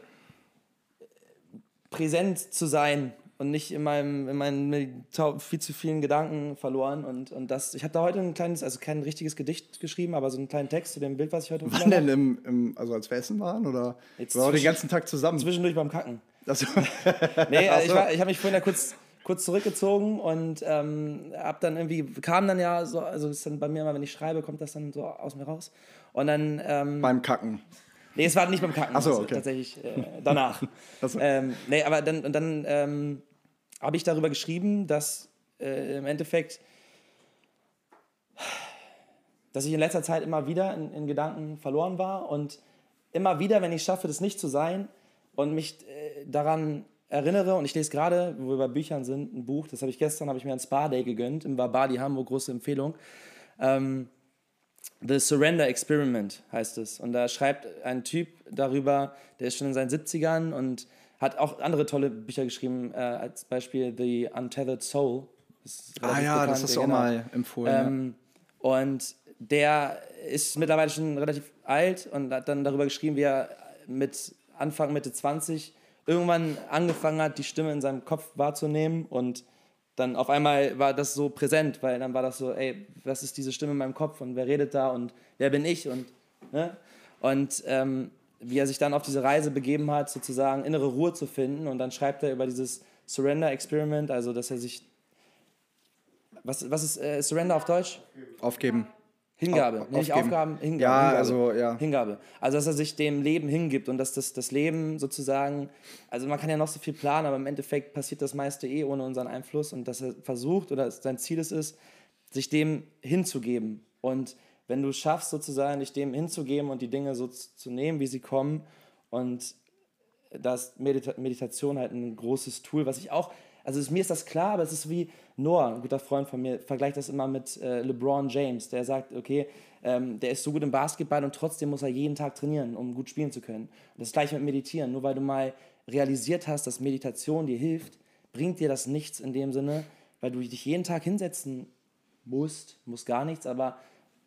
präsent zu sein und nicht in meinem in meinen viel zu vielen Gedanken verloren. Und, und das, ich habe da heute ein kleines, also kein richtiges Gedicht geschrieben, aber so einen kleinen Text zu dem Bild, was ich heute wann denn im, im, also als wir essen waren oder Jetzt waren den ganzen Tag zusammen? Zwischendurch beim Kacken. Also, Nee, also ich, war- ich habe mich vorhin ja kurz, kurz zurückgezogen und ähm, hab dann irgendwie, kam dann ja so, also ist dann bei mir immer, wenn ich schreibe, kommt das dann so aus mir raus. Und dann, ähm, beim Kacken. nee, es war nicht beim Kacken, Ach so, es war okay. tatsächlich äh, danach. Ach so. ähm, nee, aber dann, und dann ähm, habe ich darüber geschrieben, dass äh, im Endeffekt, dass ich in letzter Zeit immer wieder in, in Gedanken verloren war und immer wieder, wenn ich schaffe, das nicht zu sein und mich äh, daran erinnere, und ich lese gerade, wo wir bei Büchern sind, ein Buch, das habe ich gestern, habe ich mir ein Spa-Day gegönnt, im Barbadi Hamburg, große Empfehlung. Ähm, The Surrender Experiment heißt es. Und da schreibt ein Typ darüber, der ist schon in seinen 70ern und hat auch andere tolle Bücher geschrieben, äh, als Beispiel The Untethered Soul. Das Ah ja, das bekannt, hast ja, du auch genau. mal empfohlen. Ähm, Und der ist mittlerweile schon relativ alt und hat dann darüber geschrieben, wie er mit Anfang, Mitte 20 irgendwann angefangen hat, die Stimme in seinem Kopf wahrzunehmen und dann auf einmal war das so präsent, weil dann war das so, ey, was ist diese Stimme in meinem Kopf und wer redet da und wer bin ich und, ne? Und ähm, wie er sich dann auf diese Reise begeben hat, sozusagen innere Ruhe zu finden und dann schreibt er über dieses Surrender Experiment, also dass er sich, was, was ist äh, Surrender auf Deutsch? Aufgeben. Hingabe, Auf- nicht. Aufgaben, Hingabe. Ja, Hingabe. also, ja. Hingabe. Also, dass er sich dem Leben hingibt und dass das, das Leben sozusagen, also man kann ja noch so viel planen, aber im Endeffekt passiert das meiste eh ohne unseren Einfluss und dass er versucht oder sein Ziel es ist, sich dem hinzugeben. Und wenn du schaffst, sozusagen dich dem hinzugeben und die Dinge so zu zu nehmen, wie sie kommen und da ist Medita Meditation halt ein großes Tool, was ich auch, also mir ist das klar, aber es ist wie Noah, ein guter Freund von mir, vergleicht das immer mit äh, LeBron James, der sagt, okay, ähm, der ist so gut im Basketball und trotzdem muss er jeden Tag trainieren, um gut spielen zu können. Und das gleiche mit Meditieren, nur weil du mal realisiert hast, dass Meditation dir hilft, bringt dir das nichts in dem Sinne, weil du dich jeden Tag hinsetzen musst, musst gar nichts, aber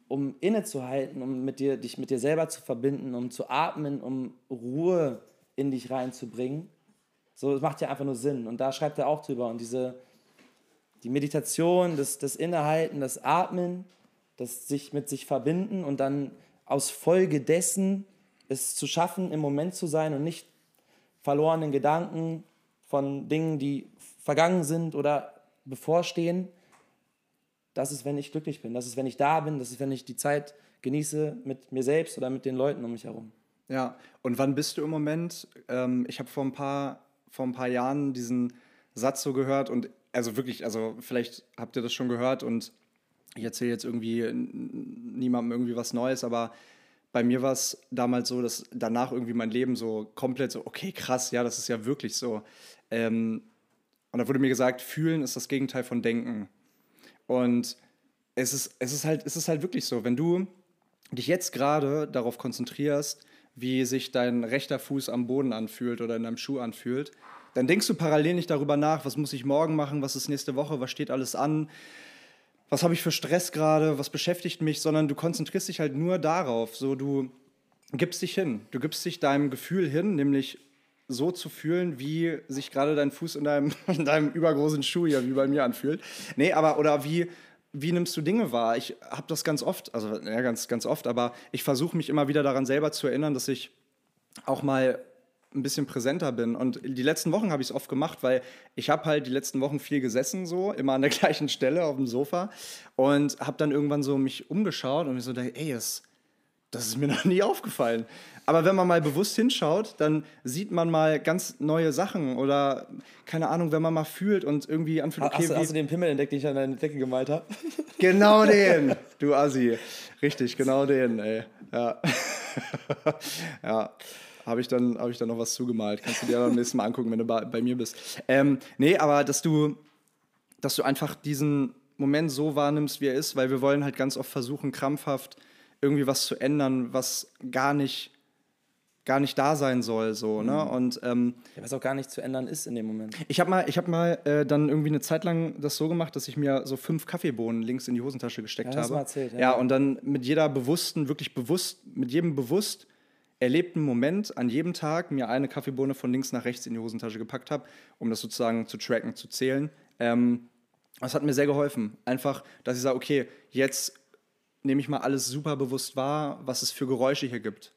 um innezuhalten, um mit dir, dich mit dir selber zu verbinden, um zu atmen, um Ruhe in dich reinzubringen. So, es macht ja einfach nur Sinn. Und da schreibt er auch drüber. Und diese, die Meditation, das, das Innehalten, das Atmen, das sich mit sich verbinden und dann aus Folge dessen es zu schaffen, im Moment zu sein und nicht verlorenen Gedanken von Dingen, die vergangen sind oder bevorstehen. Das ist, wenn ich glücklich bin. Das ist, wenn ich da bin. Das ist, wenn ich die Zeit genieße mit mir selbst oder mit den Leuten um mich herum. Ja, und wann bist du im Moment? Ähm, ich habe vor ein paar vor ein paar Jahren diesen Satz so gehört und also wirklich, also vielleicht habt ihr das schon gehört und ich erzähle jetzt irgendwie niemandem irgendwie was Neues, aber bei mir war es damals so, dass danach irgendwie mein Leben so komplett so, okay, krass, ja, das ist ja wirklich so. Ähm, und da wurde mir gesagt, fühlen ist das Gegenteil von denken. Und es ist, es ist, halt, es ist halt wirklich so, wenn du dich jetzt gerade darauf konzentrierst, wie sich dein rechter Fuß am Boden anfühlt oder in deinem Schuh anfühlt, dann denkst du parallel nicht darüber nach, was muss ich morgen machen, was ist nächste Woche, was steht alles an, was habe ich für Stress gerade, was beschäftigt mich, sondern du konzentrierst dich halt nur darauf. So, du gibst dich hin, du gibst dich deinem Gefühl hin, nämlich so zu fühlen, wie sich gerade dein Fuß in deinem, in deinem übergroßen Schuh hier wie bei mir anfühlt. Nee, aber oder wie wie nimmst du Dinge wahr? Ich habe das ganz oft, also ja, ganz, ganz oft, aber ich versuche mich immer wieder daran selber zu erinnern, dass ich auch mal ein bisschen präsenter bin. Und die letzten Wochen habe ich es oft gemacht, weil ich habe halt die letzten Wochen viel gesessen, so immer an der gleichen Stelle auf dem Sofa und habe dann irgendwann so mich umgeschaut und mir so dachte, ey, das, das ist mir noch nie aufgefallen. Aber wenn man mal bewusst hinschaut, dann sieht man mal ganz neue Sachen oder keine Ahnung, wenn man mal fühlt und irgendwie anfühlt, okay. Hast, du, hast du den Pimmel entdeckt, den ich an deine Decke gemalt habe? Genau den, du Assi. Richtig, genau den, ey. Ja. ja. Habe ich, dann, hab ich dann noch was zugemalt. Kannst du dir beim nächsten Mal angucken, wenn du bei, bei mir bist. Ähm, nee, aber dass du, dass du einfach diesen Moment so wahrnimmst, wie er ist, weil wir wollen halt ganz oft versuchen, krampfhaft irgendwie was zu ändern, was gar nicht gar nicht da sein soll, so, ne? Mhm. Und ähm, ja, was auch gar nicht zu ändern ist in dem Moment. Ich habe mal, ich hab mal äh, dann irgendwie eine Zeit lang das so gemacht, dass ich mir so fünf Kaffeebohnen links in die Hosentasche gesteckt ja, habe. Mal erzählt, ja. ja, und dann mit jeder bewussten, wirklich bewusst, mit jedem bewusst erlebten Moment an jedem Tag mir eine Kaffeebohne von links nach rechts in die Hosentasche gepackt habe, um das sozusagen zu tracken, zu zählen. Ähm, das hat mir sehr geholfen. Einfach, dass ich sage, okay, jetzt nehme ich mal alles super bewusst wahr, was es für Geräusche hier gibt.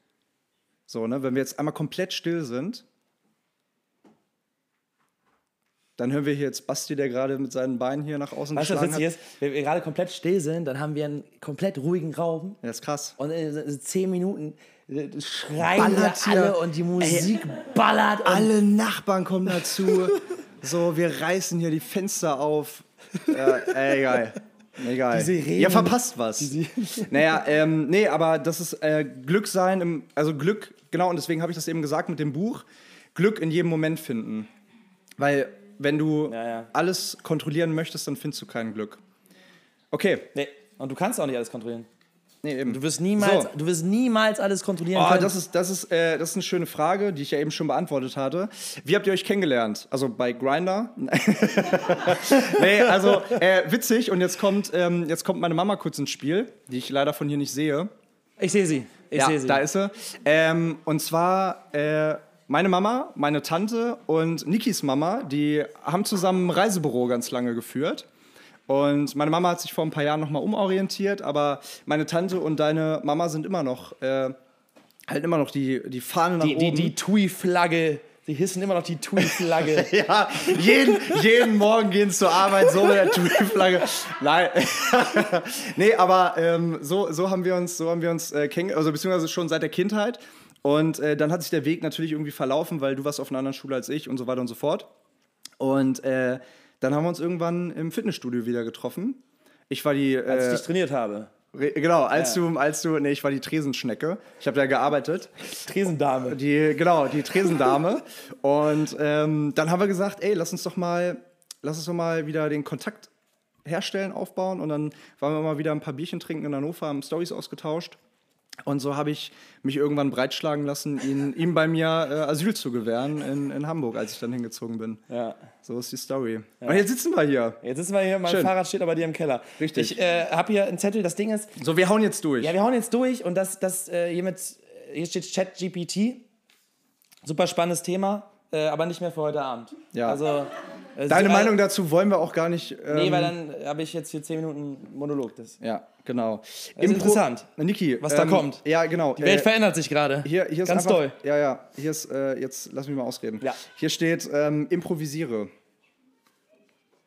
So, ne, wenn wir jetzt einmal komplett still sind, dann hören wir hier jetzt Basti, der gerade mit seinen Beinen hier nach außen weißt, geschlagen was witzig ist? Wenn wir gerade komplett still sind, dann haben wir einen komplett ruhigen Raum. Ja, ist krass. Und in zehn Minuten äh, schreien wir alle und die Musik Ey, ballert. alle Nachbarn kommen dazu. so, wir reißen hier die Fenster auf. Ja, ey, geil. Egal. Die Sirenen. Ja, verpasst was. naja, ähm, nee, aber das ist äh, Glück sein, im, also Glück, genau, und deswegen habe ich das eben gesagt mit dem Buch, Glück in jedem Moment finden. Weil wenn du ja, ja. alles kontrollieren möchtest, dann findest du kein Glück. Okay. Nee, und du kannst auch nicht alles kontrollieren. Nee, eben. Du wirst niemals, so. du wirst niemals alles kontrollieren oh, können. Das ist, das, ist, äh, das ist eine schöne Frage, die ich ja eben schon beantwortet hatte. Wie habt ihr euch kennengelernt? Also bei Grinder? nee, also äh, witzig. Und jetzt kommt, ähm, jetzt kommt meine Mama kurz ins Spiel, die ich leider von hier nicht sehe. Ich sehe sie. Ich ja, sehe sie. Da ist sie. Ähm, und zwar äh, meine Mama, meine Tante und Nikis Mama, die haben zusammen ein Reisebüro ganz lange geführt. Und meine Mama hat sich vor ein paar Jahren nochmal umorientiert, aber meine Tante und deine Mama sind immer noch, äh, halt immer noch die, die Fahne nach die, oben. Die, die Tui-Flagge. Sie hissen immer noch die Tui-Flagge. ja, jeden, jeden Morgen gehen sie zur Arbeit so mit der Tui-Flagge. Nein. nee, aber ähm, so, so haben wir uns, so haben wir uns äh, kennengelernt, also beziehungsweise schon seit der Kindheit. Und äh, dann hat sich der Weg natürlich irgendwie verlaufen, weil du warst auf einer anderen Schule als ich und so weiter und so fort. Und äh, dann haben wir uns irgendwann im Fitnessstudio wieder getroffen. Ich war die. Als ich dich äh, trainiert habe. Genau, als ja. du, als du, nee, ich war die Tresenschnecke. Ich habe da gearbeitet. Tresendame. Die, genau, die Tresendame. und ähm, dann haben wir gesagt, ey, lass uns doch mal, lass uns doch mal wieder den Kontakt herstellen, aufbauen. Und dann waren wir mal wieder ein paar Bierchen trinken in Hannover, haben Stories ausgetauscht. Und so habe ich mich irgendwann breitschlagen lassen, ihn, ihm bei mir äh, Asyl zu gewähren in, in Hamburg, als ich dann hingezogen bin. Ja. So ist die Story. Ja. Und jetzt sitzen wir hier. Jetzt sitzen wir hier, mein Schön. Fahrrad steht aber dir im Keller. Richtig. Ich äh, habe hier einen Zettel, das Ding ist. So, wir hauen jetzt durch. Ja, wir hauen jetzt durch und das, das äh, hier mit, hier steht ChatGPT. Super spannendes Thema, äh, aber nicht mehr für heute Abend. Ja. Also Äh, Deine so, äh, Meinung dazu wollen wir auch gar nicht. Ähm, Nee, weil dann habe ich jetzt hier 10 Minuten Monolog. Das. Ja, genau. ist interessant, Niki, was da kommt. Ja, genau. Die Welt verändert sich gerade. Hier, hier ist Ganz einfach, doll. Ja, ja. Hier ist, äh, jetzt lass mich mal ausreden. Ja. Hier steht, ähm, improvisiere.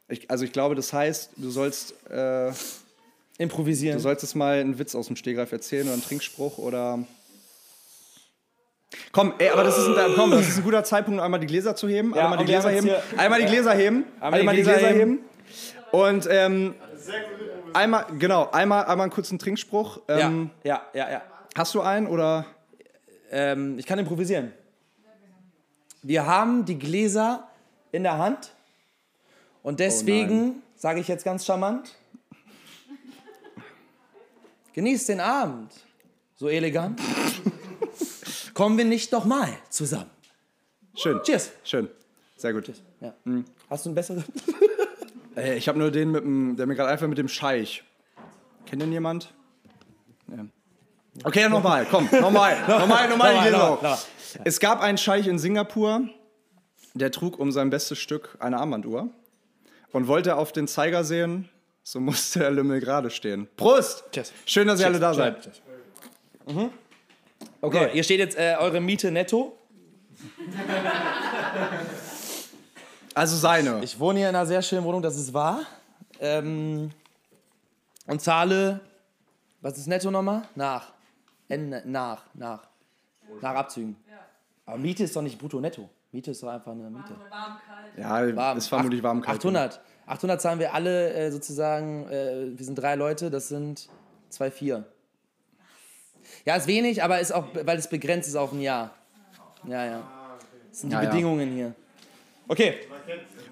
Ich, also ich glaube, das heißt, du sollst, äh, Improvisieren. du sollst jetzt mal einen Witz aus dem Stegreif erzählen oder einen Trinkspruch oder. Komm, ey, aber das ist ein, komm, das ist ein guter Zeitpunkt, um einmal die Gläser zu heben. Ja, einmal die Gläser heben. Einmal die Gläser heben. Einmal, die Gläser, heben. Und ähm, einmal, genau, einmal, einmal einen kurzen Trinkspruch. ja, Ähm, ja, ja, ja. Hast du einen oder? Ähm, ich kann improvisieren. Wir haben die Gläser in der Hand und deswegen sage ich jetzt ganz charmant: Genießt den Abend. So elegant. Kommen wir nicht doch mal zusammen. Schön. Cheers. Schön. Sehr gut. Ja. Hast du einen besseren? Äh, ich habe nur den mit dem, der mir gerade einfällt mit dem Scheich. Kennt den jemand? Ja. Okay, dann nochmal, komm, nochmal, nochmal, nochmal Nochmal, nochmal, nochmal. Es gab einen Scheich in Singapur, der trug um sein bestes Stück eine Armbanduhr und wollte auf den Zeiger sehen, so musste der Lümmel gerade stehen. Prost! Cheers. Schön, dass ihr alle da Cheers. seid. Okay, hier steht jetzt äh, eure Miete netto. Also seine. Ich wohne hier in einer sehr schönen Wohnung, das ist wahr. Ähm, und zahle, was ist netto nochmal? Nach. N nach, nach. Nach Abzügen. Aber Miete ist doch nicht brutto netto. Miete ist doch einfach eine Miete. Warm, kalt. Ja, Warm. ist vermutlich warm kalt. 800. 800 zahlen wir alle äh, sozusagen, äh, wir sind drei Leute, das sind zwei, vier. Ja, ist wenig, aber ist auch, weil es begrenzt ist auf ein Jahr. Ja, ja. Das sind die Ja, ja. Bedingungen hier. Okay.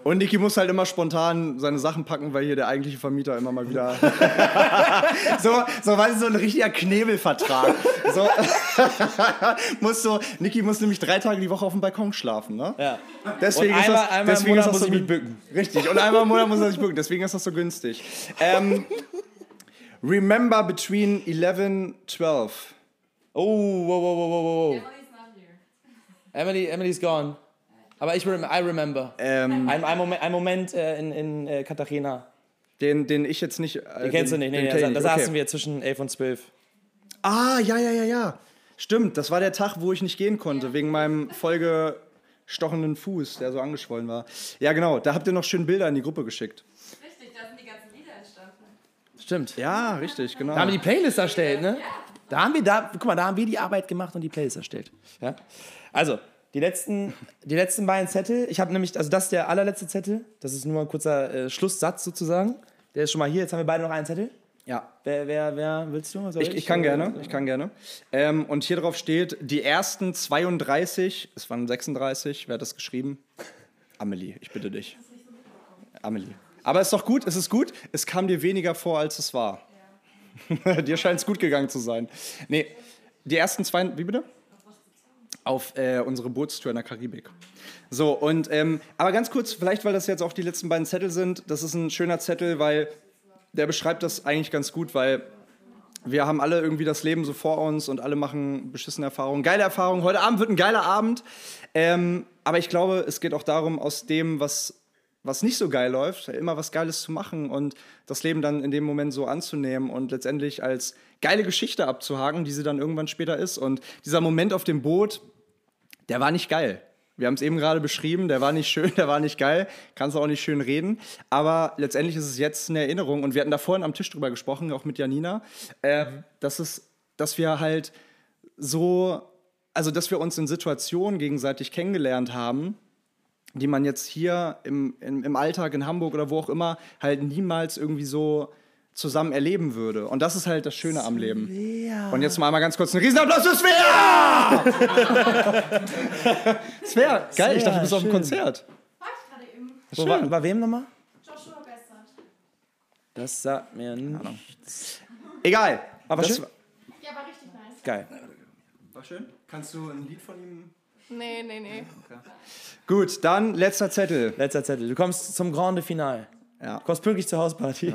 Und Niki muss halt immer spontan seine Sachen packen, weil hier der eigentliche Vermieter immer mal wieder. so, so, weißt du, so ein richtiger Knebelvertrag. So, muss so, Niki muss nämlich drei Tage die Woche auf dem Balkon schlafen, ne? Ja. Deswegen Und ist einmal- das, einmal deswegen ist das muss so ich mich bücken. Richtig, und einmal im Monat muss er sich bücken, deswegen ist das so günstig. Ähm, remember between 11, 12. Oh, wow, wow, wow, wow, wow. Emily's not here. Emily, Emily's gone. Aber ich rem I remember. Ähm, Ein, ein Moment, ein Moment äh, in, in äh, Cartagena. den, den ich jetzt nicht. Äh, Den kennst du nicht. Nee, den da, da. Okay. saßen wir zwischen 11 und 12. Ah, ja, ja, ja, ja. Stimmt, das war der Tag, wo ich nicht gehen konnte, wegen meinem vollgestochenen Fuß, der so angeschwollen war. Ja, genau, da habt ihr noch schön Bilder in die Gruppe geschickt. Richtig, da sind die ganzen Lieder entstanden. Stimmt. Ja, richtig, genau. Da haben wir die Playlist erstellt, ne? Da haben wir, da, guck mal, da haben wir die Arbeit gemacht und die Playlist erstellt. Ja? Also, die letzten, die letzten beiden Zettel, ich habe nämlich, also das ist der allerletzte Zettel, das ist nur ein kurzer äh, Schlusssatz sozusagen. Der ist schon mal hier, jetzt haben wir beide noch einen Zettel. ja. Wer, wer, wer willst du? Soll Ich, ich kann gerne, ich kann gerne. Ähm, und hier drauf steht, die ersten 32, es waren 36, wer hat das geschrieben? Amelie, ich bitte dich. Amelie. Aber ist doch gut, es ist gut, es kam dir weniger vor, als es war. dir scheint es gut gegangen zu sein. Nee, die ersten zwei, wie bitte? Auf äh, unsere Bootstour in der Karibik. So, und, ähm, aber ganz kurz, vielleicht, weil das jetzt auch die letzten beiden Zettel sind, das ist ein schöner Zettel, weil der beschreibt das eigentlich ganz gut, weil wir haben alle irgendwie das Leben so vor uns und alle machen beschissene Erfahrungen. Geile Erfahrungen. Heute Abend wird ein geiler Abend. Ähm, aber ich glaube, es geht auch darum, aus dem, was, was nicht so geil läuft, immer was Geiles zu machen und das Leben dann in dem Moment so anzunehmen und letztendlich als geile Geschichte abzuhaken, die sie dann irgendwann später ist. Und dieser Moment auf dem Boot, der war nicht geil. Wir haben es eben gerade beschrieben, der war nicht schön, der war nicht geil, kannst du auch nicht schön reden. Aber letztendlich ist es jetzt eine Erinnerung und wir hatten da vorhin am Tisch drüber gesprochen, auch mit Janina, äh, dass, es, dass wir halt so, also dass wir uns in Situationen gegenseitig kennengelernt haben, die man jetzt hier im, im, im Alltag in Hamburg oder wo auch immer halt niemals irgendwie so zusammen erleben würde. Und das ist halt das Schöne am Leben. Und jetzt mal einmal ganz kurz einen Riesenapplaus für Svea! Svea, geil, ich dachte, du bist auf dem schön. Konzert. War ich gerade eben. Wo war, bei wem nochmal? Joshua Bessert. Das sagt mir nichts. Egal. Aber das schön. war- Ja, war richtig nice. Geil. War schön. Kannst du ein Lied von ihm? Nee, nee, nee. Gut, dann letzter Zettel. Letzter Zettel. Du kommst zum Grande Finale. Ja. Du kommst pünktlich zur Hausparty.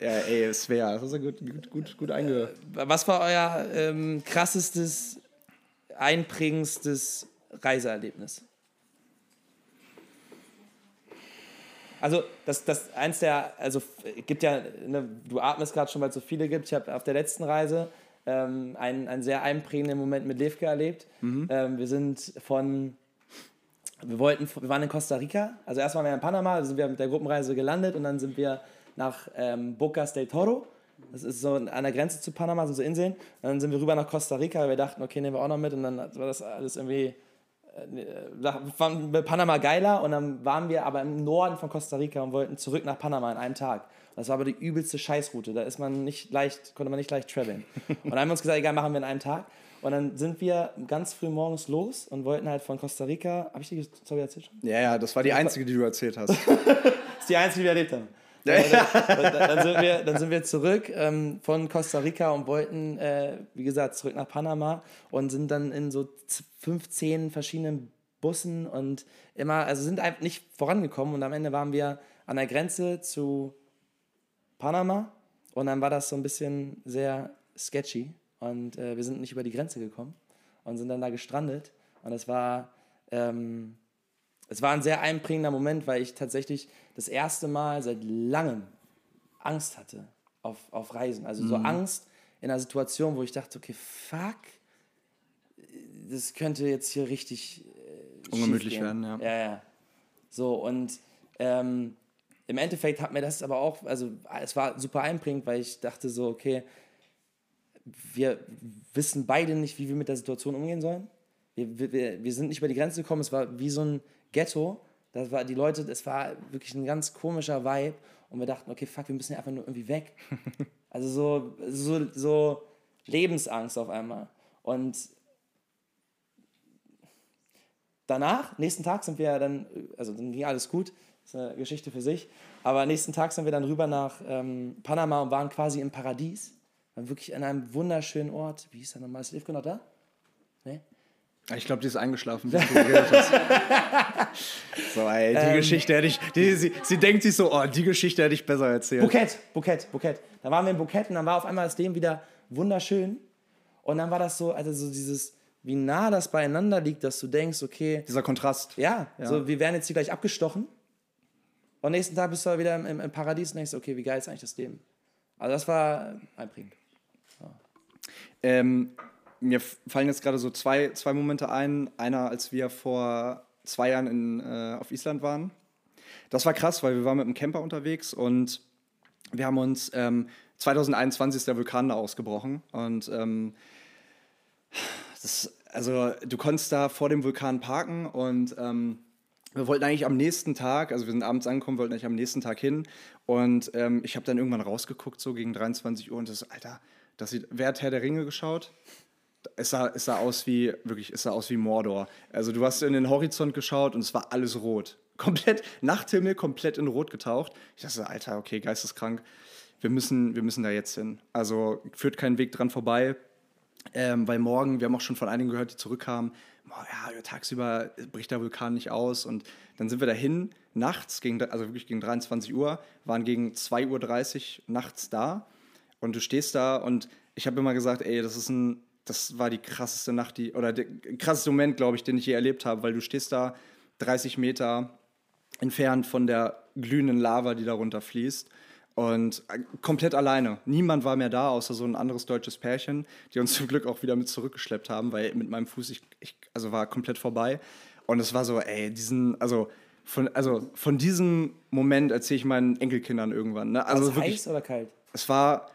Ja, ey, Svea, das hast du gut, gut, gut, gut einge... Was war euer ähm, krassestes, einprägendstes Reiseerlebnis? Also, das, das eins der, also gibt ja, ne, du atmest gerade schon, weil es so viele gibt. Ich habe auf der letzten Reise ähm, einen, einen sehr einprägenden Moment mit Levke erlebt. Mhm. Ähm, wir sind von, wir wollten, wir waren in Costa Rica. Also erst waren wir in Panama, da sind wir mit der Gruppenreise gelandet und dann sind wir nach ähm, Bocas del Toro. Das ist so an der Grenze zu Panama, sind so Inseln. Und dann sind wir rüber nach Costa Rica, weil wir dachten, okay, nehmen wir auch noch mit. Und dann war das alles irgendwie da fanden wir Panama geiler und dann waren wir aber im Norden von Costa Rica und wollten zurück nach Panama in einem Tag. Das war aber die übelste Scheißroute. Da ist man nicht leicht, konnte man nicht leicht traveln. Und dann haben wir uns gesagt, egal, machen wir in einem Tag. Und dann sind wir ganz früh morgens los und wollten halt von Costa Rica. Habe ich die Story erzählt schon? Ja, ja, das war die einzige, die du erzählt hast. Das ist die einzige, die wir erlebt haben. dann, dann, sind wir, dann sind wir zurück ähm, von Costa Rica und wollten, äh, wie gesagt, zurück nach Panama und sind dann in so 15 verschiedenen Bussen und immer, also sind einfach nicht vorangekommen und am Ende waren wir an der Grenze zu Panama und dann war das so ein bisschen sehr sketchy und äh, wir sind nicht über die Grenze gekommen und sind dann da gestrandet und es war, ähm, es war ein sehr einprägender Moment, weil ich tatsächlich das erste Mal seit langem Angst hatte auf, auf Reisen. Also so Angst in einer Situation, wo ich dachte, okay, fuck, das könnte jetzt hier richtig äh, Ungemütlich werden, ja. Ja, ja. So, und ähm, im Endeffekt hat mir das aber auch, also es war super einprägend, weil ich dachte so, okay, wir wissen beide nicht, wie wir mit der Situation umgehen sollen. Wir, wir, wir sind nicht über die Grenze gekommen, es war wie so ein Ghetto. Das war die Leute, es war wirklich ein ganz komischer Vibe und wir dachten, okay, fuck, wir müssen ja einfach nur irgendwie weg. Also so, so, so Lebensangst auf einmal. Und danach, nächsten Tag sind wir dann, also dann ging alles gut, das ist eine Geschichte für sich, aber nächsten Tag sind wir dann rüber nach ähm, Panama und waren quasi im Paradies. Waren wirklich an einem wunderschönen Ort. Wie hieß der nochmal? Ist Livko noch da? Nee? Ich glaube, die ist eingeschlafen. hast. so, ey, die Ähm. Geschichte hätte ich. Die, sie, sie denkt sich so, oh, die Geschichte hätte ich besser erzählt. Bukett, Bukett, Bukett. Da waren wir im Bukett und dann war auf einmal das Leben wieder wunderschön. Und dann war das so, also so dieses, wie nah das beieinander liegt, dass du denkst, okay, Dieser Kontrast. ja, so wir werden jetzt hier gleich abgestochen. Und nächsten Tag bist du wieder im, im, im Paradies und denkst, okay, wie geil ist eigentlich das Leben? Also das war einprägend. Ähm, mir fallen jetzt gerade so zwei, zwei Momente ein. Einer, als wir vor zwei Jahren in, äh, auf Island waren. Das war krass, weil wir waren mit einem Camper unterwegs und wir haben uns, ähm, 2021 ist der Vulkan da ausgebrochen und ähm, das, also du konntest da vor dem Vulkan parken und ähm, wir wollten eigentlich am nächsten Tag, also wir sind abends angekommen, wollten eigentlich am nächsten Tag hin und ähm, ich habe dann irgendwann rausgeguckt, so gegen 23 Uhr und das, Alter, das sieht, wer hat Herr der Ringe geschaut? Es sah, es sah aus wie, wirklich, es sah aus wie Mordor. Also du hast in den Horizont geschaut und es war alles rot. Komplett, Nachthimmel komplett in Rot getaucht. Ich dachte, Alter, okay, geisteskrank. Wir müssen, wir müssen da jetzt hin. Also führt kein Weg dran vorbei. Ähm, weil morgen, wir haben auch schon von einigen gehört, die zurückkamen, boah, ja, tagsüber bricht der Vulkan nicht aus. Und dann sind wir dahin, nachts, gegen, also wirklich gegen 23 Uhr, waren gegen 2.30 Uhr nachts da. Und du stehst da und ich habe immer gesagt, ey, das ist ein, das war die krasseste Nacht, die, oder der krasseste Moment, glaube ich, den ich je erlebt habe, weil du stehst da 30 Meter entfernt von der glühenden Lava, die da runterfließt. Und äh, komplett alleine. Niemand war mehr da, außer so ein anderes deutsches Pärchen, die uns zum Glück auch wieder mit zurückgeschleppt haben, weil mit meinem Fuß, ich, ich also war komplett vorbei. Und es war so, ey, diesen, also von, also von diesem Moment erzähle ich meinen Enkelkindern irgendwann. Ne? Also Also wirklich, heiß oder kalt? es war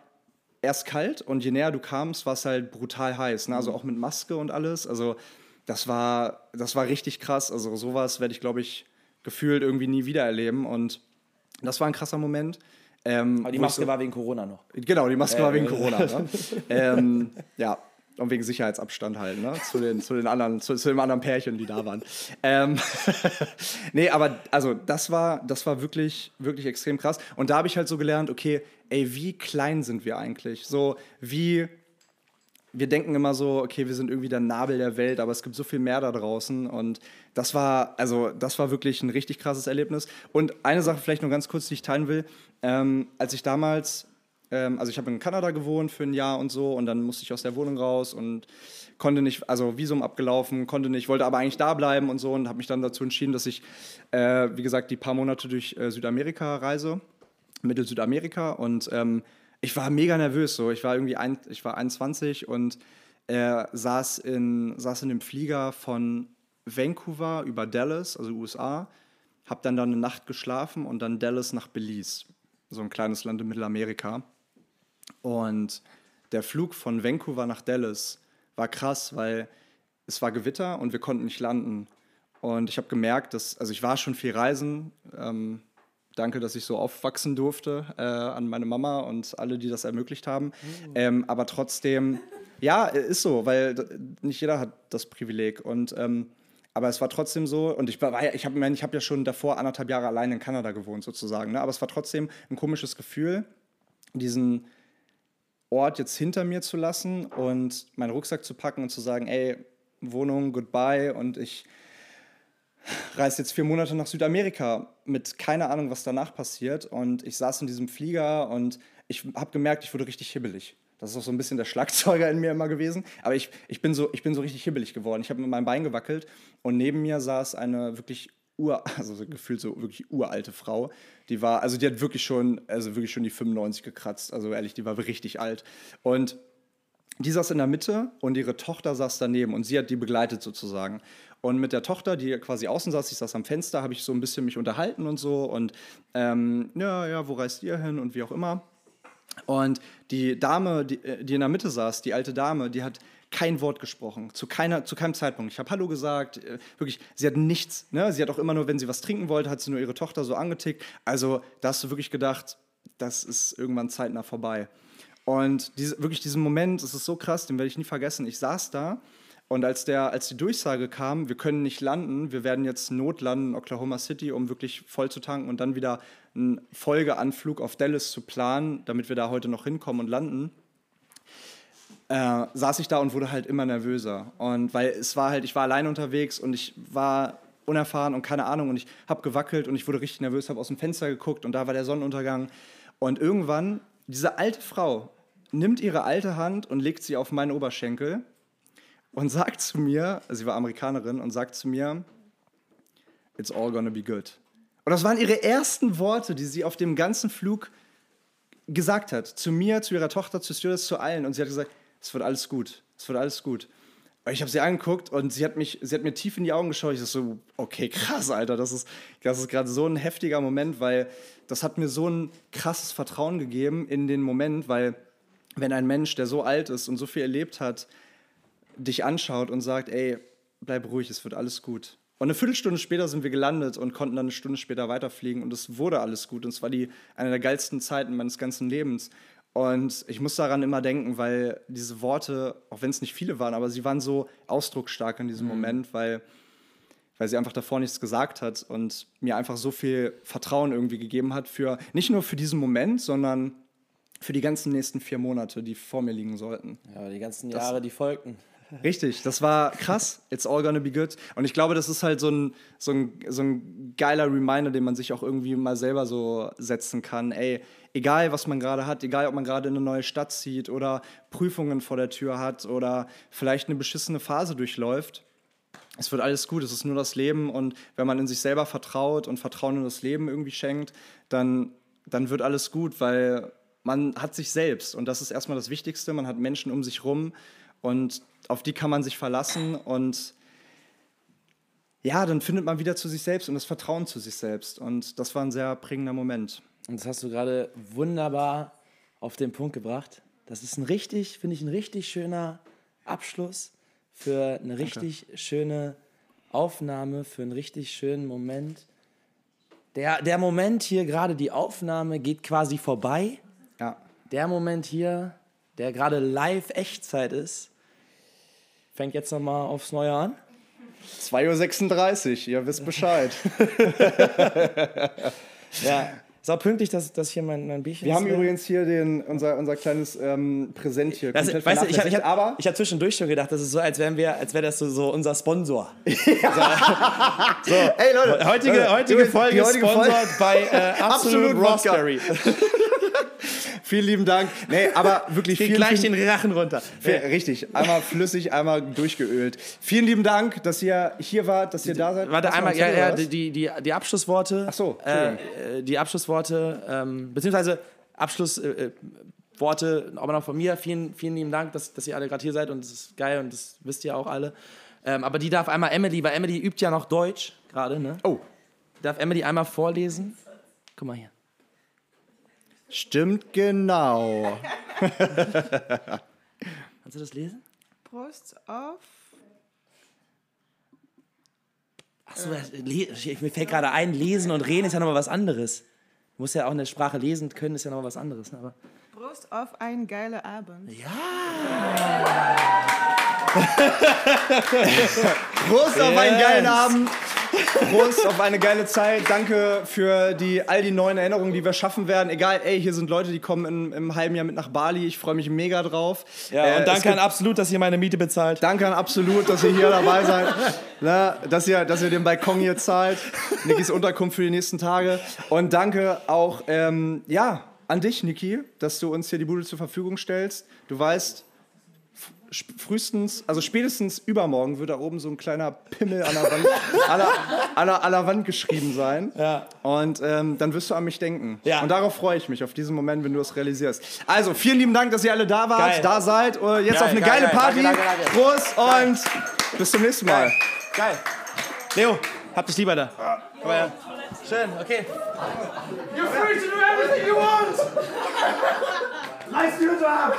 erst kalt und je näher du kamst, war es halt brutal heiß. Ne? Also auch mit Maske und alles. Also das war, das war richtig krass. Also sowas werde ich, glaube ich, gefühlt irgendwie nie wieder erleben. Und das war ein krasser Moment. Ähm, Aber die Maske so, war wegen Corona noch. Genau, die Maske Äh, war wegen äh. Corona. Ne? ähm, ja, und wegen Sicherheitsabstand halt, ne? Zu den, zu den anderen, zu, zu den anderen Pärchen, die da waren. Ähm, nee, aber also das war, das war wirklich, wirklich extrem krass. Und da habe ich halt so gelernt, okay, ey, wie klein sind wir eigentlich? So, wie. Wir denken immer so, okay, wir sind irgendwie der Nabel der Welt, aber es gibt so viel mehr da draußen. Und das war, also, das war wirklich ein richtig krasses Erlebnis. Und eine Sache vielleicht nur ganz kurz, die ich teilen will. Ähm, als ich damals ähm, also ich habe in Kanada gewohnt für ein Jahr und so und dann musste ich aus der Wohnung raus und konnte nicht, also Visum abgelaufen, konnte nicht, wollte aber eigentlich da bleiben und so und habe mich dann dazu entschieden, dass ich, äh, wie gesagt, die paar Monate durch äh, Südamerika reise, Mittel-Südamerika und ähm, ich war mega nervös so. Ich war irgendwie ein, ich war 21 und äh, saß, in, saß in dem Flieger von Vancouver über Dallas, also USA, habe dann da eine Nacht geschlafen und dann Dallas nach Belize, so ein kleines Land in Mittelamerika. Und der Flug von Vancouver nach Dallas war krass, weil es war Gewitter und wir konnten nicht landen. Und ich habe gemerkt, dass, also ich war schon viel reisen. Ähm, danke, dass ich so aufwachsen durfte äh, an meine Mama und alle, die das ermöglicht haben. Mhm. Ähm, aber trotzdem, ja, ist so, weil nicht jeder hat das Privileg. Und ähm, aber es war trotzdem so, und ich, war, ich habe ich hab ja schon davor anderthalb Jahre allein in Kanada gewohnt, sozusagen. Ne? Aber es war trotzdem ein komisches Gefühl, diesen Ort jetzt hinter mir zu lassen und meinen Rucksack zu packen und zu sagen, ey, Wohnung, goodbye. Und ich reise jetzt vier Monate nach Südamerika mit keine Ahnung, was danach passiert. Und ich saß in diesem Flieger und ich habe gemerkt, ich wurde richtig hibbelig. Das ist auch so ein bisschen der Schlagzeuger in mir immer gewesen. Aber ich, ich, bin, so, ich bin so richtig hibbelig geworden. Ich habe mit meinem Bein gewackelt und neben mir saß eine wirklich ur, also gefühlt so wirklich uralte Frau. Die war, also die hat wirklich schon, also wirklich schon die 95 gekratzt. Also ehrlich, die war richtig alt. Und die saß in der Mitte und ihre Tochter saß daneben und sie hat die begleitet sozusagen. Und mit der Tochter, die quasi außen saß, ich saß am Fenster, habe ich so ein bisschen mich unterhalten und so und ähm, ja, ja, wo reist ihr hin und wie auch immer. Und die Dame, die, äh, die in der Mitte saß, die alte Dame, die hat kein Wort gesprochen, zu, keiner, zu keinem Zeitpunkt. Ich habe Hallo gesagt, äh, wirklich, sie hat nichts. Ne? Sie hat auch immer nur, wenn sie was trinken wollte, hat sie nur ihre Tochter so angetickt. Also da hast du wirklich gedacht, das ist irgendwann zeitnah vorbei. Und diese, wirklich diesen Moment, das ist so krass, den werde ich nie vergessen. Ich saß da und als, der, als die Durchsage kam, wir können nicht landen, wir werden jetzt notlanden in Oklahoma City, um wirklich voll zu tanken und dann wieder einen Folgeanflug auf Dallas zu planen, damit wir da heute noch hinkommen und landen, äh, saß ich da und wurde halt immer nervöser. Und weil es war halt, ich war allein unterwegs und ich war unerfahren und keine Ahnung und ich habe gewackelt und ich wurde richtig nervös, habe aus dem Fenster geguckt und da war der Sonnenuntergang. Und irgendwann, diese alte Frau nimmt ihre alte Hand und legt sie auf meinen Oberschenkel und sagt zu mir, also sie war Amerikanerin, und sagt zu mir, it's all gonna be good. Und das waren ihre ersten Worte, die sie auf dem ganzen Flug gesagt hat. Zu mir, zu ihrer Tochter, zu Stewardess, zu allen. Und sie hat gesagt, es wird alles gut, es wird alles gut. Ich habe sie angeguckt und sie hat, mich, sie hat mir tief in die Augen geschaut. Ich dachte so, okay, krass, Alter, das ist, das ist gerade so ein heftiger Moment, weil das hat mir so ein krasses Vertrauen gegeben in den Moment, weil wenn ein Mensch, der so alt ist und so viel erlebt hat, dich anschaut und sagt, ey, bleib ruhig, es wird alles gut. Und eine Viertelstunde später sind wir gelandet und konnten dann eine Stunde später weiterfliegen und es wurde alles gut. Und es war die, eine der geilsten Zeiten meines ganzen Lebens. Und ich muss daran immer denken, weil diese Worte, auch wenn es nicht viele waren, aber sie waren so ausdrucksstark in diesem mhm. Moment, weil, weil sie einfach davor nichts gesagt hat und mir einfach so viel Vertrauen irgendwie gegeben hat für nicht nur für diesen Moment, sondern für die ganzen nächsten vier Monate, die vor mir liegen sollten. Ja, die ganzen Jahre, das, die folgten. Richtig, das war krass. It's all gonna be good. Und ich glaube, das ist halt so ein, so ein, so ein geiler Reminder, den man sich auch irgendwie mal selber so setzen kann. Ey, egal was man gerade hat, egal ob man gerade in eine neue Stadt zieht oder Prüfungen vor der Tür hat oder vielleicht eine beschissene Phase durchläuft, es wird alles gut, es ist nur das Leben und wenn man in sich selber vertraut und Vertrauen in das Leben irgendwie schenkt, dann, dann wird alles gut, weil man hat sich selbst und das ist erstmal das Wichtigste, man hat Menschen um sich rum und auf die kann man sich verlassen und ja, dann findet man wieder zu sich selbst und das Vertrauen zu sich selbst. Und das war ein sehr prägender Moment. Und das hast du gerade wunderbar auf den Punkt gebracht. Das ist ein richtig, finde ich, ein richtig schöner Abschluss für eine richtig Danke. schöne Aufnahme, für einen richtig schönen Moment. Der, der Moment hier, gerade die Aufnahme, geht quasi vorbei. Ja. Der Moment hier, der gerade live Echtzeit ist, fängt jetzt nochmal aufs Neue an. 2.36 Uhr, ihr wisst Bescheid. ja, ist auch pünktlich, dass, dass hier mein, mein Bierchen Wir haben übrigens hier den, unser, unser kleines ähm, Präsent hier. Das, weißt du, ich habe ich hab, ich hab zwischendurch schon gedacht, das ist so, als wären wir, als wäre das so, so unser Sponsor. Ja. So, Ey Leute, heutige, heutige Folge heutige sponsort Folge. bei äh, Absolute, Absolute Raspberry. Vielen lieben Dank. Nee, aber wirklich vielen, gleich vielen, den Rachen runter. Ja, Richtig, einmal flüssig, einmal durchgeölt. Vielen lieben Dank, dass ihr hier wart, dass ihr da seid. Warte, einmal, ja, ja, die, die, die Abschlussworte. Ach so, äh, äh, Die Abschlussworte, ähm, beziehungsweise Abschlussworte, äh, Worte, aber noch von mir. Vielen, vielen lieben Dank, dass, dass ihr alle gerade hier seid und das ist geil und das wisst ihr auch alle. Ähm, aber die darf einmal Emily, weil Emily übt ja noch Deutsch gerade, ne? Oh, Darf Emily einmal vorlesen? Guck mal hier. Stimmt genau. Kannst du das lesen? Prost auf. Achso, mir fällt gerade ein, lesen und reden ist ja nochmal was anderes. Du musst ja auch eine Sprache lesen können, ist ja nochmal was anderes. Ne? Aber Prost auf einen geilen Abend. Prost auf einen geilen Abend. Prost auf eine geile Zeit. Danke für die, all die neuen Erinnerungen, die wir schaffen werden. Egal, ey, hier sind Leute, die kommen im, im halben Jahr mit nach Bali. Ich freue mich mega drauf. ja, Äh, und danke an Absolut, dass ihr meine Miete bezahlt. Danke an Absolut, dass ihr hier dabei seid. Na, dass, ihr, dass ihr den Balkon hier zahlt. Nikis Unterkunft für die nächsten Tage. Und danke auch ähm, ja, an dich, Niki, dass du uns hier die Bude zur Verfügung stellst. Du weißt, frühestens, also spätestens übermorgen wird da oben so ein kleiner Pimmel an der Wand, an der, an der, an der Wand geschrieben sein. Ja. Und ähm, dann wirst du an mich denken. Ja. Und darauf freue ich mich, auf diesen Moment, wenn du es realisierst. Also, vielen lieben Dank, dass ihr alle da wart, Geil. da seid. Äh, Jetzt Geil, auf eine geil, geile geil. Party. Danke, danke, danke. Prost und bis zum nächsten Mal. Geil. Leo, hab dich lieber da. Komm her. Schön, okay. You're free to do everything you want! Reiß die Hütte ab!